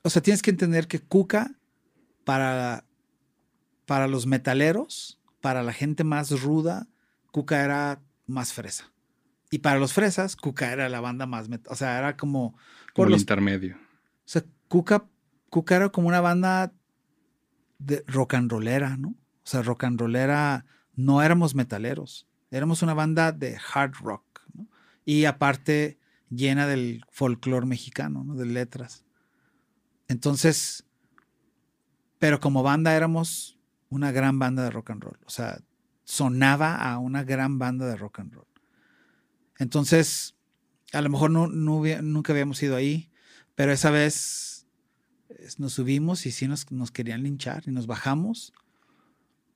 O sea, tienes que entender que Cuca, para, para los metaleros, para la gente más ruda, Cuca era más fresa. Y para los fresas, Cuca era la banda más... met- O sea, era como... Por el intermedio. o sea, Cuca, Cuca era como una banda de rock and rollera, ¿no? O sea, rock and rollera, no éramos metaleros, éramos una banda de hard rock, ¿no? Y aparte llena del folclore mexicano, ¿no? De letras. Entonces, pero como banda éramos una gran banda de rock and roll, o sea, sonaba a una gran banda de rock and roll. Entonces, a lo mejor no, nunca habíamos ido ahí, pero esa vez nos subimos y sí nos, nos querían linchar y nos bajamos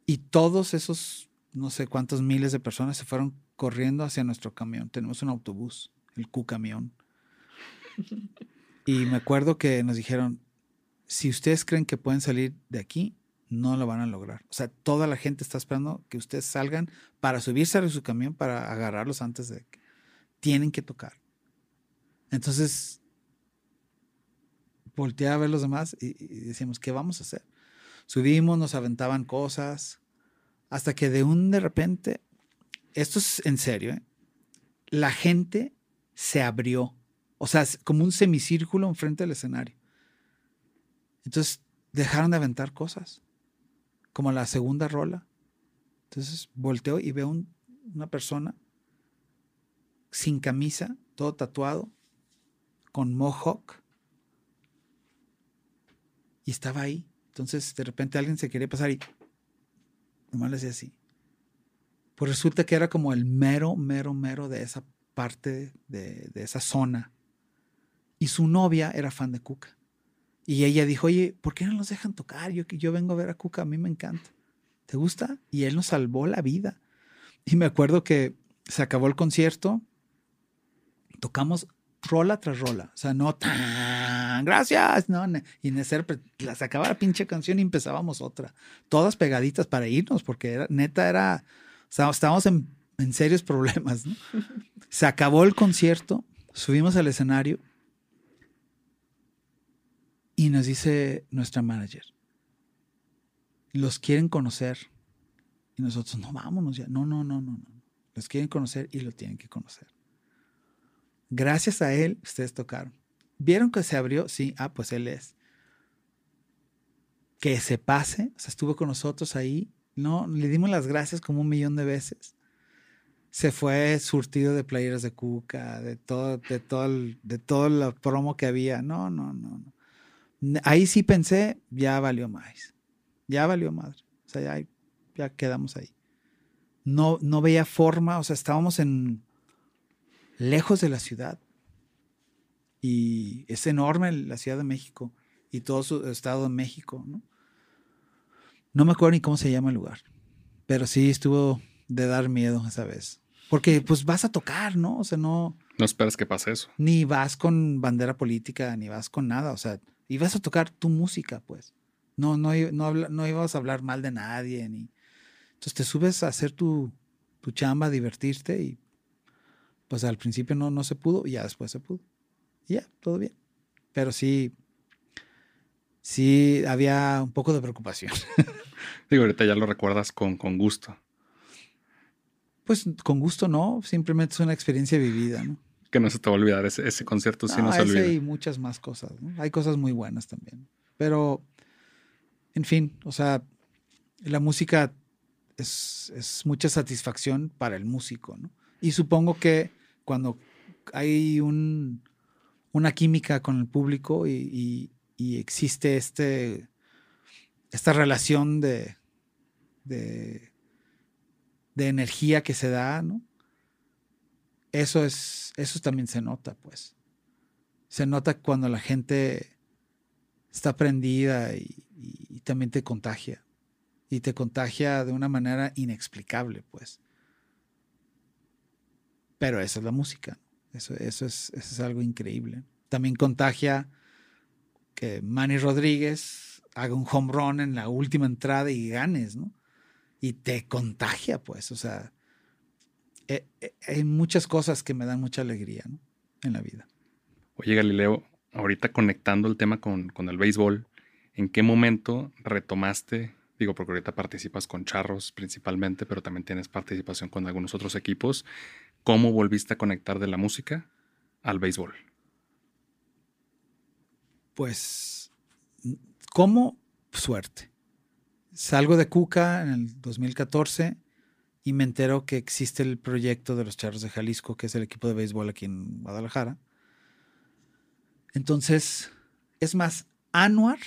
y todos esos no sé cuántos miles de personas se fueron corriendo hacia nuestro camión. Tenemos un autobús, el Q-camión. Y me acuerdo que nos dijeron, si ustedes creen que pueden salir de aquí, no lo van a lograr. O sea, toda la gente está esperando que ustedes salgan para subirse a su camión para agarrarlos antes de que tienen que tocar. Entonces, volteé a ver los demás y, y decíamos, ¿qué vamos a hacer? Subimos, nos aventaban cosas, hasta que de un de repente, esto es en serio, ¿eh? la gente se abrió, o sea, como un semicírculo enfrente del escenario. Entonces dejaron de aventar cosas, como la segunda rola. Entonces volteo y veo un- una persona sin camisa, todo tatuado, con mohawk, y estaba ahí. Entonces de repente alguien se quería pasar y nomás le hacía así. Pues resulta que era como el mero, mero, mero de esa parte, de, de esa zona. Y su novia era fan de Cuca. Y ella dijo, oye, ¿por qué no nos dejan tocar? Yo, yo vengo a ver a Cuca, a mí me encanta. ¿Te gusta? Y él nos salvó la vida. Y me acuerdo que se acabó el concierto, tocamos rola tras rola. O sea, no tan, gracias, no. Y en ese, la sacaba la pinche canción y empezábamos otra. Todas pegaditas para irnos, porque era, neta era, o sea, estábamos en, en serios problemas. ¿no? Se acabó el concierto, subimos al escenario y nos dice nuestra manager, los quieren conocer. Y nosotros, no, vámonos ya. No, no, no, no, no. Los quieren conocer y lo tienen que conocer. Gracias a él, ustedes tocaron. ¿Vieron que se abrió? Sí, ah, pues él es. Que se pase, o sea, estuvo con nosotros ahí. No, le dimos las gracias como un millón de veces. Se fue surtido de playeras de Cuca, de todo, de todo, el, de todo el promo que había. No, no, no, no. Ahí sí pensé, ya valió más. Ya valió madre. O sea, ya, ya quedamos ahí. No, no veía forma, o sea, estábamos en lejos de la ciudad. Y es enorme la Ciudad de México y todo su estado de México, ¿no? No me acuerdo ni cómo se llama el lugar, pero sí estuvo de dar miedo esa vez. Porque pues vas a tocar, ¿no? O sea, no... No esperas que pase eso. Ni vas con bandera política, ni vas con nada, o sea, y vas a tocar tu música, pues. No, no, no, no ibas a hablar mal de nadie, ni... Entonces te subes a hacer tu, tu chamba, a divertirte y pues al principio no, no se pudo y ya después se pudo. Y ya, todo bien. Pero sí, sí había un poco de preocupación. Digo, ahorita ya lo recuerdas con, con gusto. Pues con gusto no, simplemente es una experiencia vivida, ¿no? Que no se te va a olvidar, ese, ese concierto sí no, se olvida. Hay muchas más cosas, ¿no? Hay cosas muy buenas también. Pero, en fin, o sea, la música es, es mucha satisfacción para el músico, ¿no? Y supongo que cuando hay un, una química con el público y, existe este, esta relación de, energía que se da, eso también se nota, pues. Se nota cuando la gente está prendida y, y también te contagia. Y te contagia de una manera inexplicable, pues. Pero esa es la música. Eso, eso, es, eso es algo increíble. También contagia que Manny Rodríguez haga un home run en la última entrada y ganes, ¿no? Y te contagia, pues. O sea, eh, eh, hay muchas cosas que me dan mucha alegría, ¿no? En la vida. Oye, Galileo, ahorita conectando el tema con, con el béisbol, ¿en qué momento retomaste Digo, porque ahorita participas con Charros principalmente, pero también tienes participación con algunos otros equipos. ¿Cómo volviste a conectar de la música al béisbol? Pues, ¿cómo? Suerte. Salgo de Cuca en el 2014 y me entero que existe el proyecto de los Charros de Jalisco, que es el equipo de béisbol aquí en Guadalajara. Entonces, es más, Anuar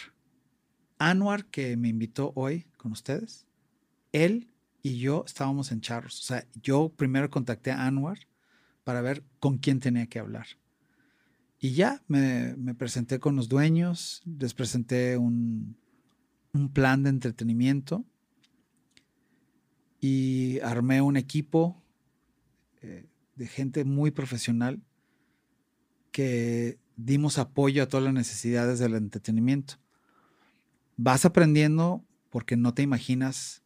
Anwar, que me invitó hoy con ustedes, él y yo estábamos en charros. O sea, yo primero contacté a Anwar para ver con quién tenía que hablar. Y ya me, presenté con los dueños, les presenté un, plan de entretenimiento y armé un equipo eh, de gente muy profesional que dimos apoyo a todas las necesidades del entretenimiento vas aprendiendo porque no te imaginas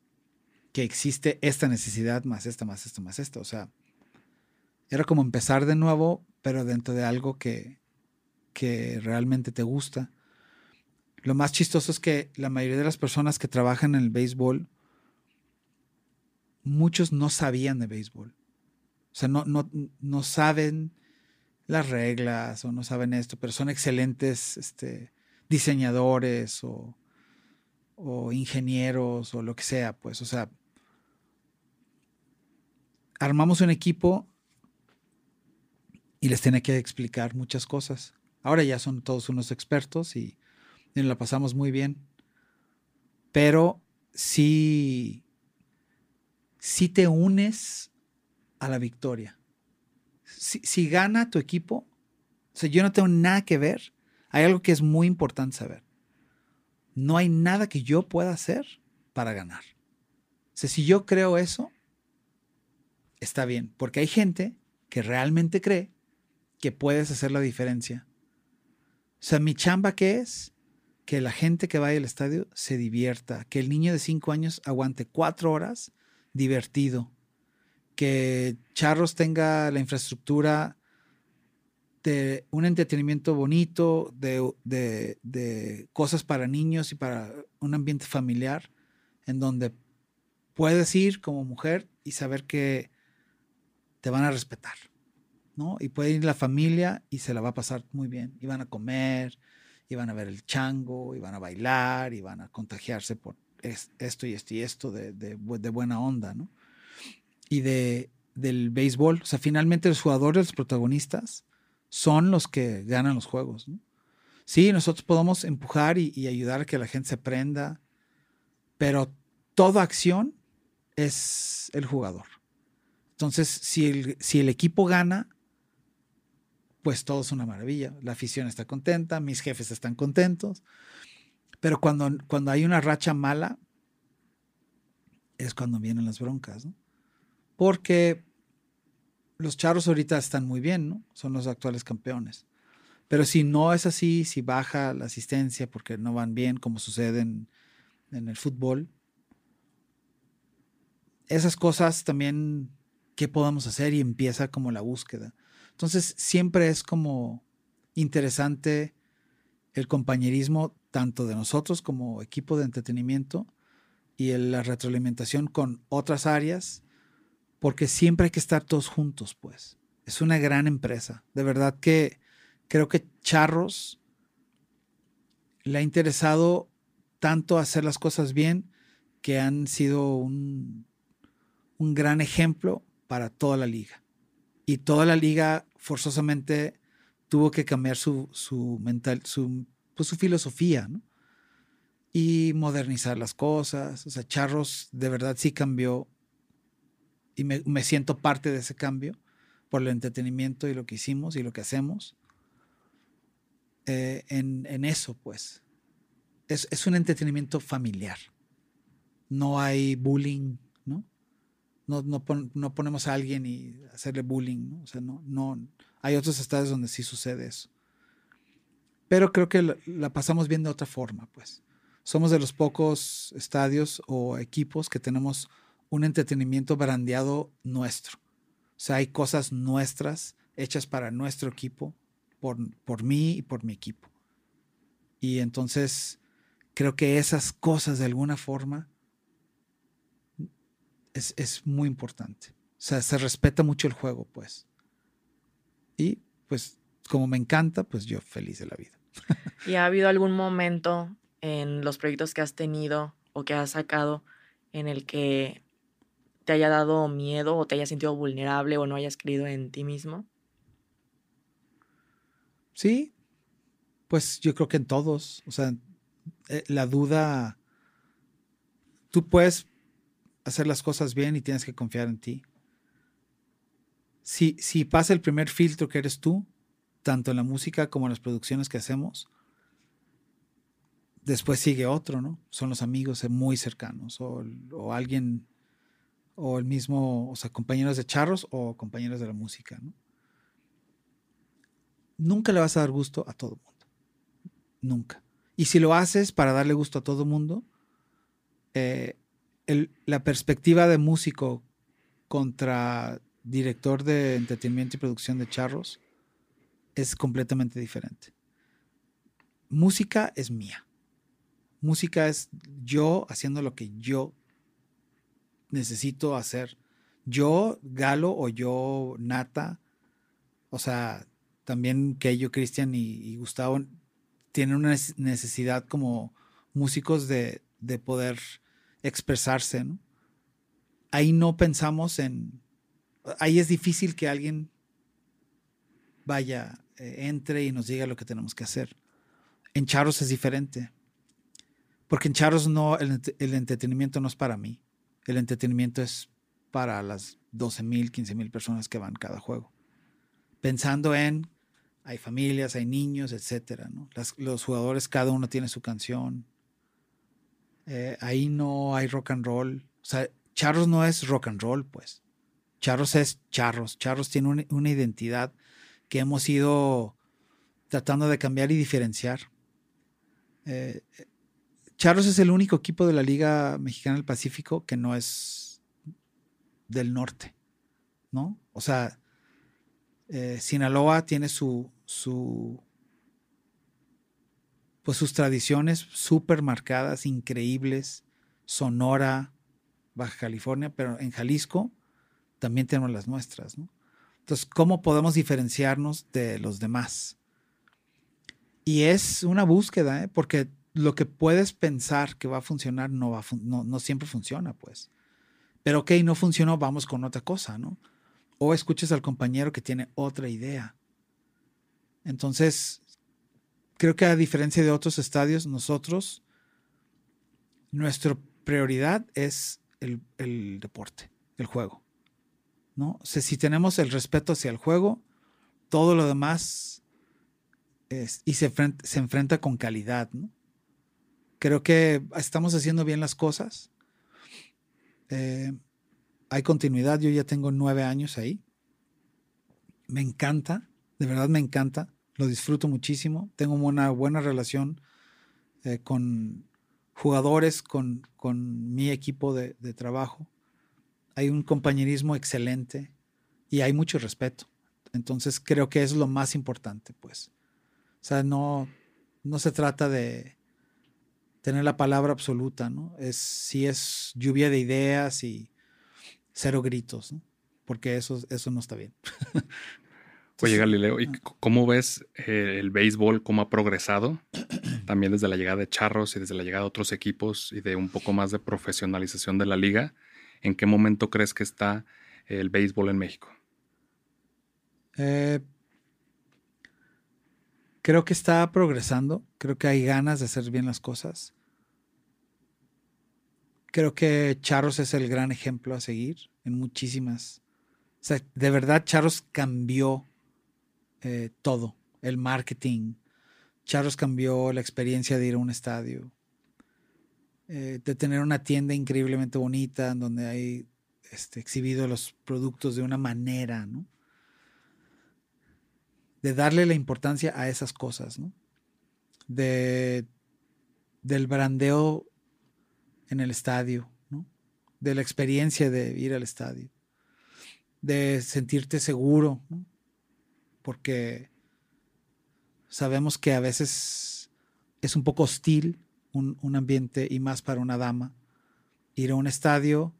que existe esta necesidad más esta, más esto, más esto. O sea, era como empezar de nuevo, pero dentro de algo que, que realmente te gusta. Lo más chistoso es que la mayoría de las personas que trabajan en el béisbol, muchos no sabían de béisbol. O sea, no, no, no saben las reglas o no saben esto, pero son excelentes este, diseñadores o o ingenieros o lo que sea, pues, o sea, armamos un equipo y les tenía que explicar muchas cosas. Ahora ya son todos unos expertos y, la pasamos muy bien. Pero sí, sí te unes a la victoria. Si, si gana tu equipo, o yo no tengo nada que ver. Hay algo que es muy importante saber no hay nada que yo pueda hacer para ganar. O si yo creo eso, está bien, porque hay gente que realmente cree que puedes hacer la diferencia. O sea, mi chamba que es que la gente que vaya al estadio se divierta, que el niño de cinco años aguante cuatro horas divertido, que Charros tenga la infraestructura de un entretenimiento bonito, de, cosas para niños y para un ambiente familiar, en donde puedes ir como mujer y saber que te van a respetar, ¿no? Y puede ir la familia y se la va a pasar muy bien. Y van a comer, y van a ver el chango, y van a bailar, y van a contagiarse por esto y esto y esto de, de, de buena onda, ¿no? Y de, del béisbol, o sea, finalmente los jugadores, los protagonistas, son los que ganan los juegos, ¿no? Sí, nosotros podemos empujar y, y ayudar a que la gente se prenda, pero toda acción es el jugador. Entonces, si el, equipo gana, pues todo es una maravilla. La afición está contenta, mis jefes están contentos. Pero cuando, cuando hay una racha mala, es cuando vienen las broncas, ¿no? Porque los charros ahorita están muy bien, ¿no? Son los actuales campeones. Pero si no es así, si baja la asistencia porque no van bien, como sucede en el fútbol, esas cosas también, ¿qué podemos hacer? Y empieza como la búsqueda. Entonces, siempre es como interesante el compañerismo tanto de nosotros como equipo de entretenimiento y la retroalimentación con otras áreas, porque siempre hay que estar todos juntos, pues. Es una gran empresa. De verdad que creo que Charros le ha interesado tanto hacer las cosas bien que han sido un, un gran ejemplo para toda la liga. Y toda la liga forzosamente tuvo que cambiar su, su mental, su, pues su filosofía, ¿no? Y modernizar las cosas. O sea, Charros de verdad sí cambió y me, me, siento parte de ese cambio por el entretenimiento y lo que hicimos y lo que hacemos. Eh, en, en, eso, pues. Es, es un entretenimiento familiar. No hay bullying, ¿no? no, no, no, ponemos a alguien y hacerle bullying, ¿no? O sea, no, no, hay otros estados donde sí sucede eso. Pero creo que la, la, pasamos bien de otra forma, pues. Somos de los pocos estadios o equipos que tenemos un entretenimiento brandeado nuestro. O sea, hay cosas nuestras hechas para nuestro equipo, por, por mí y por mi equipo. Y entonces creo que esas cosas de alguna forma es, es, muy importante. O sea, se respeta mucho el juego, pues. Y pues como me encanta, pues yo feliz de la vida. ¿Y ha habido algún momento en los proyectos que has tenido o que has sacado en el que te haya dado miedo o te hayas sentido vulnerable o no hayas creído en ti mismo? Sí, pues yo creo que en todos. O sea, eh, la duda, tú puedes hacer las cosas bien y tienes que confiar en ti. Si, si pasa el primer filtro que eres tú, tanto en la música como en las producciones que hacemos, después sigue otro, ¿no? Son los amigos muy cercanos o, o, alguien, o el mismo, o sea, compañeros de charros o compañeros de la música, ¿no? Nunca le vas a dar gusto a todo mundo. Nunca. Y si lo haces para darle gusto a todo mundo, eh, la perspectiva de músico contra director de entretenimiento y producción de charros es completamente diferente. Música es mía. Música es yo haciendo lo que yo necesito hacer. Yo, Galo, o yo, Nata, o sea, también Keyo, Cristian y, y, Gustavo tienen una necesidad como músicos de, de poder expresarse, ¿no? Ahí no pensamos en, ahí es difícil que alguien vaya, eh, entre y nos diga lo que tenemos que hacer. En Charros es diferente, porque en Charros no, el, el entretenimiento no es para mí, el entretenimiento es para las 12 mil, 15 mil personas que van cada juego. Pensando en, hay familias, hay niños, etcétera, ¿no? Los jugadores, cada uno tiene su canción, eh, ahí no hay rock and roll. O sea, Charros no es rock and roll, pues. Charros es Charros. Charros tiene una, identidad que hemos ido tratando de cambiar y diferenciar. Eh, Charros es el único equipo de la Liga Mexicana del Pacífico que no es del norte, ¿no? O sea, eh, Sinaloa tiene su, su, pues sus tradiciones súper marcadas, increíbles, Sonora, Baja California, pero en Jalisco también tenemos las nuestras, ¿no? Entonces, ¿cómo podemos diferenciarnos de los demás? Y es una búsqueda, ¿eh? porque lo que puedes pensar que va a funcionar no, va no, no siempre funciona, pues. Pero ok, no funcionó, vamos con otra cosa, ¿no? O escuches al compañero que tiene otra idea. Entonces, creo que a diferencia de otros estadios, nosotros, nuestra prioridad es el, deporte, el juego. ¿no? O sea, si tenemos el respeto hacia el juego, todo lo demás es, y se enfrenta con calidad. ¿no? Creo que estamos haciendo bien las cosas. Eh, hay continuidad, yo ya tengo nueve años ahí. Me encanta, de verdad me encanta, lo disfruto muchísimo. Tengo una buena relación eh, con jugadores, con, con mi equipo de, trabajo. Hay un compañerismo excelente y hay mucho respeto. Entonces creo que es lo más importante, pues. O sea, no, no se trata de tener la palabra absoluta, ¿no? Es si es lluvia de ideas y cero gritos, ¿no? porque eso, eso no está bien. Oye, Galileo, ¿y cómo ves eh, el béisbol, cómo ha progresado? También desde la llegada de Charros y desde la llegada de otros equipos y de un poco más de profesionalización de la liga. ¿En qué momento crees que está el béisbol en México? Eh, creo que está progresando. Creo que hay ganas de hacer bien las cosas. Creo que Charros es el gran ejemplo a seguir en muchísimas. O sea, de verdad, Charros cambió eh, todo. El marketing. Charros cambió la experiencia de ir a un estadio. Eh, de tener una tienda increíblemente bonita en donde hay este, exhibido los productos de una manera, ¿no? De darle la importancia a esas cosas, ¿no? De, del brandeo en el estadio, ¿no? de la experiencia de ir al estadio, de sentirte seguro, ¿no? Porque sabemos que a veces es un poco hostil un, un, ambiente y más para una dama ir a un estadio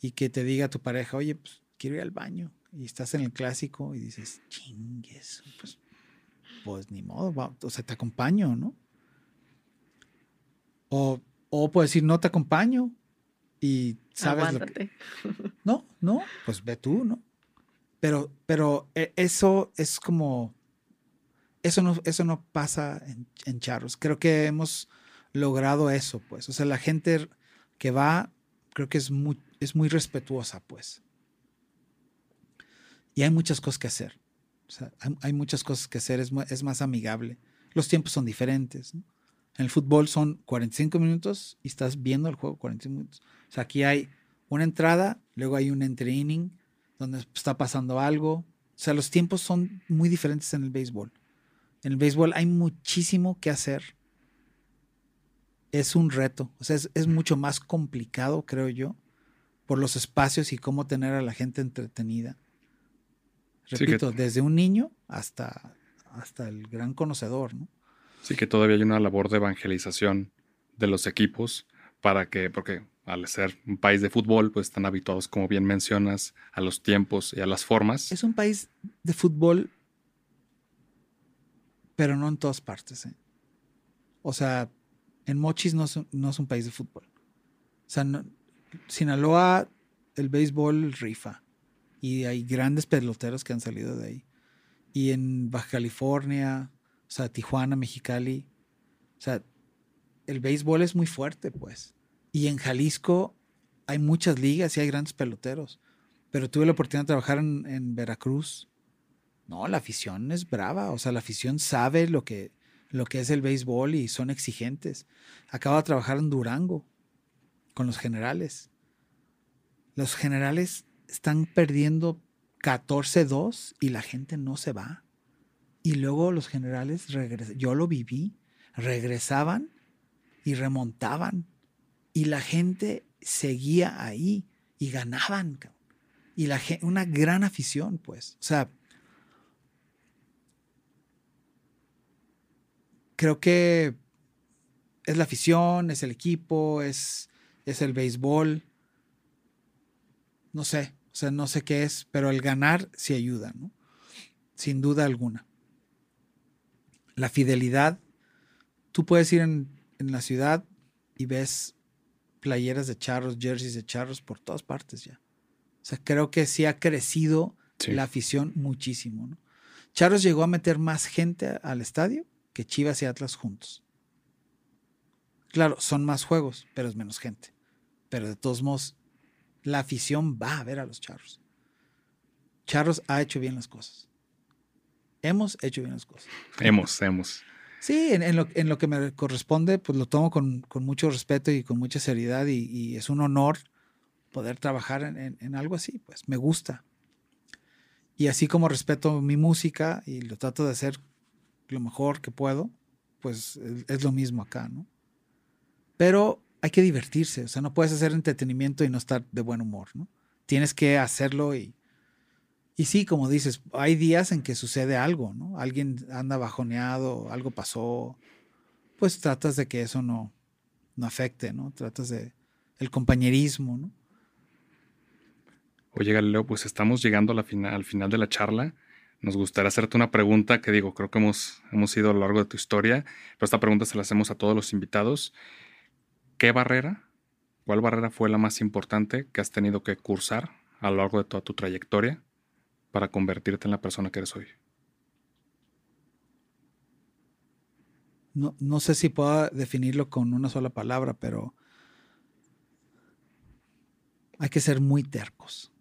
y que te diga tu pareja, oye, pues quiero ir al baño y estás en el clásico y dices, chingues, pues, pues ni modo, va, o sea, te acompaño, ¿no? O o puedes decir, no te acompaño y sabes lo que... No, no, pues ve tú, ¿no? Pero, pero e, eso es como... Eso no, eso no pasa en, en Charros. Creo que hemos logrado eso, pues. O sea, la gente que va, creo que es muy, es muy respetuosa, pues. Y hay muchas cosas que hacer. O sea, hay, muchas cosas que hacer, es, es más amigable. Los tiempos son diferentes. En el fútbol son 45 minutos y estás viendo el juego 45 minutos. O sea, aquí hay una entrada, luego hay un entre inning donde está pasando algo. O sea, los tiempos son muy diferentes en el béisbol. En el béisbol hay muchísimo que hacer. Es un reto. O sea, es, es mucho más complicado, creo yo, por los espacios y cómo tener a la gente entretenida. Repito, sí que... desde un niño hasta, hasta el gran conocedor, ¿no? Sí, que todavía hay una labor de evangelización de los equipos para que, porque al ser un país de fútbol, pues están habituados, como bien mencionas, a los tiempos y a las formas. Es un país de fútbol, pero no en todas partes. ¿eh? O sea, en Mochis no es, no es, un país de fútbol. O sea, no, Sinaloa, el béisbol rifa. Y hay grandes peloteros que han salido de ahí. Y en Baja California, o sea, Tijuana, Mexicali. O sea, el béisbol es muy fuerte, pues. Y en Jalisco hay muchas ligas y hay grandes peloteros. Pero tuve la oportunidad de trabajar en, Veracruz. No, la afición es brava. O sea, la afición sabe lo que, lo que es el béisbol y son exigentes. Acabo de trabajar en Durango con los generales. Los generales están perdiendo 14-2 y la gente no se va. Y luego los generales, yo lo viví, regresaban y remontaban. Y la gente seguía ahí y ganaban. Y la una gran afición, pues. O sea, creo que es la afición, es el equipo, es, es el béisbol. No sé, O sea, no sé qué es, pero el ganar sí ayuda, ¿no? Sin duda alguna. La fidelidad, tú puedes ir en, en la ciudad y ves playeras de charros, jerseys de charros por todas partes ya. O sea, creo que sí ha crecido Sí. la afición muchísimo. ¿no? Charros llegó a meter más gente al estadio que Chivas y Atlas juntos. Claro, son más juegos, pero es menos gente. Pero de todos modos, la afición va a ver a los Charros. Charros ha hecho bien las cosas. Hemos hecho bien las cosas. Hemos, hemos. Sí, en, lo, en lo que me corresponde, pues lo tomo con, con mucho respeto y con mucha seriedad y, y es un honor poder trabajar en, en- en algo así, pues me gusta. Y así como respeto mi música y lo trato de hacer lo mejor que puedo, pues es, es lo mismo acá, ¿no? Pero hay que divertirse, o sea, no puedes hacer entretenimiento y no estar de buen humor, ¿no? Tienes que hacerlo y, y sí, como dices, hay días en que sucede algo, ¿no? Alguien anda bajoneado, algo pasó, pues tratas de que eso no, no afecte, ¿no? Tratas de el compañerismo, ¿no? Oye, Galileo, pues estamos llegando a la fina- al final de la charla. Nos gustaría hacerte una pregunta que digo, creo que hemos, hemos ido a lo largo de tu historia, pero esta pregunta se la hacemos a todos los invitados. ¿Qué barrera, cuál barrera fue la más importante que has tenido que cursar a lo largo de toda tu trayectoria para convertirte en la persona que eres hoy? No, no sé si puedo definirlo con una sola palabra, pero hay que ser muy tercos.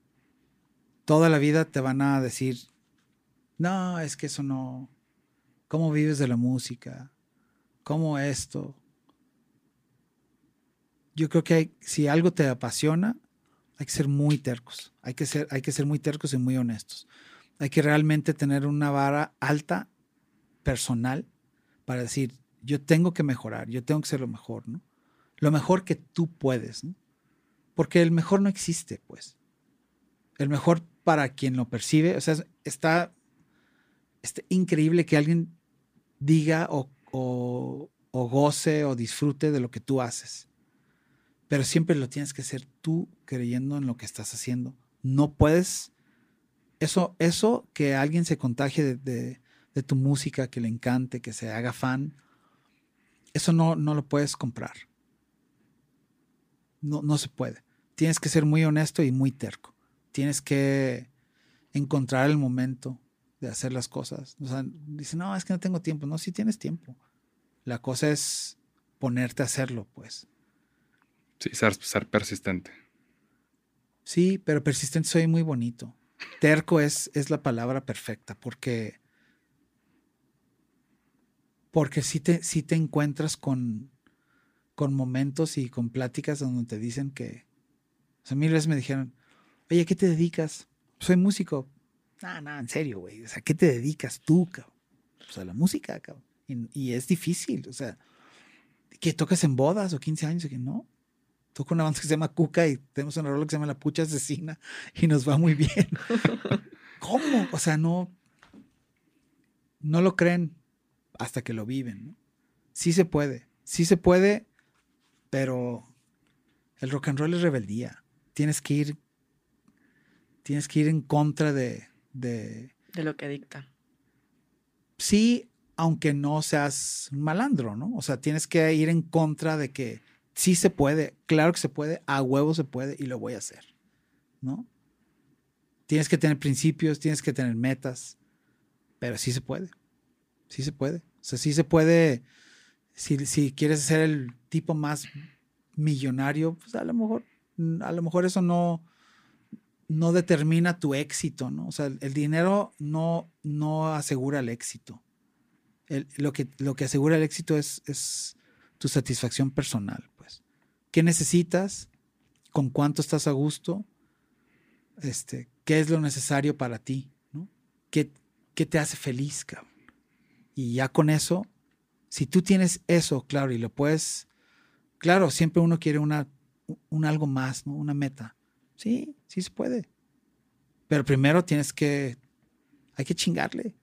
Toda la vida te van a decir, no, es que eso no, ¿cómo vives de la música? ¿Cómo esto? Yo creo que si algo te apasiona, hay que ser muy tercos. Hay que ser, hay que ser muy tercos y muy honestos. Hay que realmente tener una vara alta, personal, para decir, yo tengo que mejorar, yo tengo que ser lo mejor, ¿no? Lo mejor que tú puedes, ¿no? Porque el mejor no existe, pues. El mejor para quien lo percibe, o sea, es- está, está increíble que alguien diga o, o- o goce o disfrute de lo que tú haces. Pero siempre lo tienes que hacer tú creyendo en lo que estás haciendo. No puedes, eso, eso que alguien se contagie de, de- tu música, que le encante, que se haga fan, eso no, no lo puedes comprar. No, no se puede. Tienes que ser muy honesto y muy terco. Tienes que encontrar el momento de hacer las cosas. O sea, dice, no, es que no tengo tiempo. No, sí tienes tiempo. La cosa es ponerte a hacerlo, pues. Sí, ser, ser persistente. Sí, pero persistente soy muy bonito. Terco es, es la palabra perfecta porque porque si te, sí te encuentras con, con momentos y con pláticas donde te dicen que, o sea, mil veces me dijeron, oye, ¿a qué te dedicas? Soy músico. No, no, en serio, güey. O sea, ¿qué te dedicas tú, cabrón? Pues a la música, cabrón. Y, es difícil, o sea, que tocas en bodas o 15 años, que no. Toco una banda que se llama Cuca y tenemos una rola que se llama La Pucha Asesina y nos va muy bien. ¿Cómo? O sea, no, no lo creen hasta que lo viven. ¿no? Sí se puede, sí se puede, pero el rock and roll es rebeldía. Tienes que ir, tienes que ir en contra de, de De lo que dicta. sí, aunque no seas un malandro, ¿no? O sea, tienes que ir en contra de que sí se puede, claro que se puede, a huevo se puede y lo voy a hacer, ¿no? Tienes que tener principios, tienes que tener metas, pero sí se puede, sí se puede. O sea, sí se puede, si, si quieres ser el tipo más millonario, pues a lo mejor, a lo mejor eso no, no determina tu éxito, ¿no? O sea, el, dinero no, no asegura el éxito. Lo, que, lo que asegura el éxito es, es tu satisfacción personal. ¿Qué necesitas? ¿Con cuánto estás a gusto? Este, ¿Qué es lo necesario para ti? ¿no? ¿Qué, ¿Qué te hace feliz, cabrón? Y ya con eso, si tú tienes eso, claro, y lo puedes, claro, siempre uno quiere una, un algo más, ¿no? Una meta. Sí, sí se puede. Pero primero tienes que, hay que chingarle.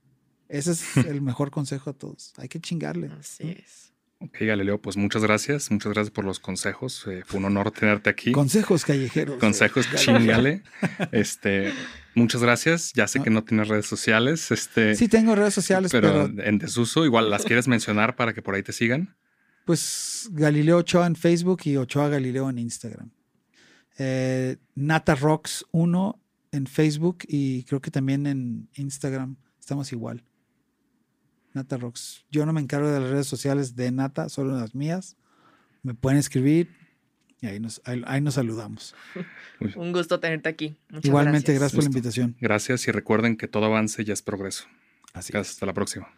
Ese es el mejor consejo a todos. Hay que chingarle. Así ¿no? es. Ok, Galileo, pues muchas gracias. Muchas gracias por los consejos. Eh, fue un honor tenerte aquí. Consejos callejeros. Consejos chingale. Este, muchas gracias. Ya sé que no tienes redes sociales. Este, sí, tengo redes sociales, pero, pero, en desuso. Igual las quieres mencionar para que por ahí te sigan. Pues Galileo Ochoa en Facebook y Ochoa Galileo en Instagram. Eh, Nata Rocks 1 en Facebook y creo que también en Instagram. Estamos igual. Nata Rocks. Yo no me encargo de las redes sociales de Nata, solo las mías. Me pueden escribir y ahí nos, ahí, nos saludamos. Un gusto tenerte aquí. Muchas Igualmente, gracias. gracias por la invitación. Gracias y recuerden que todo avance ya es progreso. Así Gracias, hasta la próxima.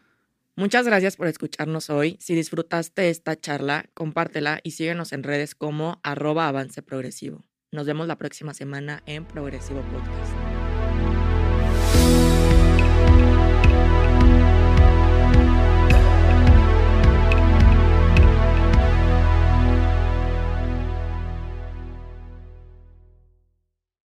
Muchas gracias por escucharnos hoy. Si disfrutaste esta charla, compártela y síguenos en redes como arroba avance progresivo. Nos vemos la próxima semana en Progresivo Podcast.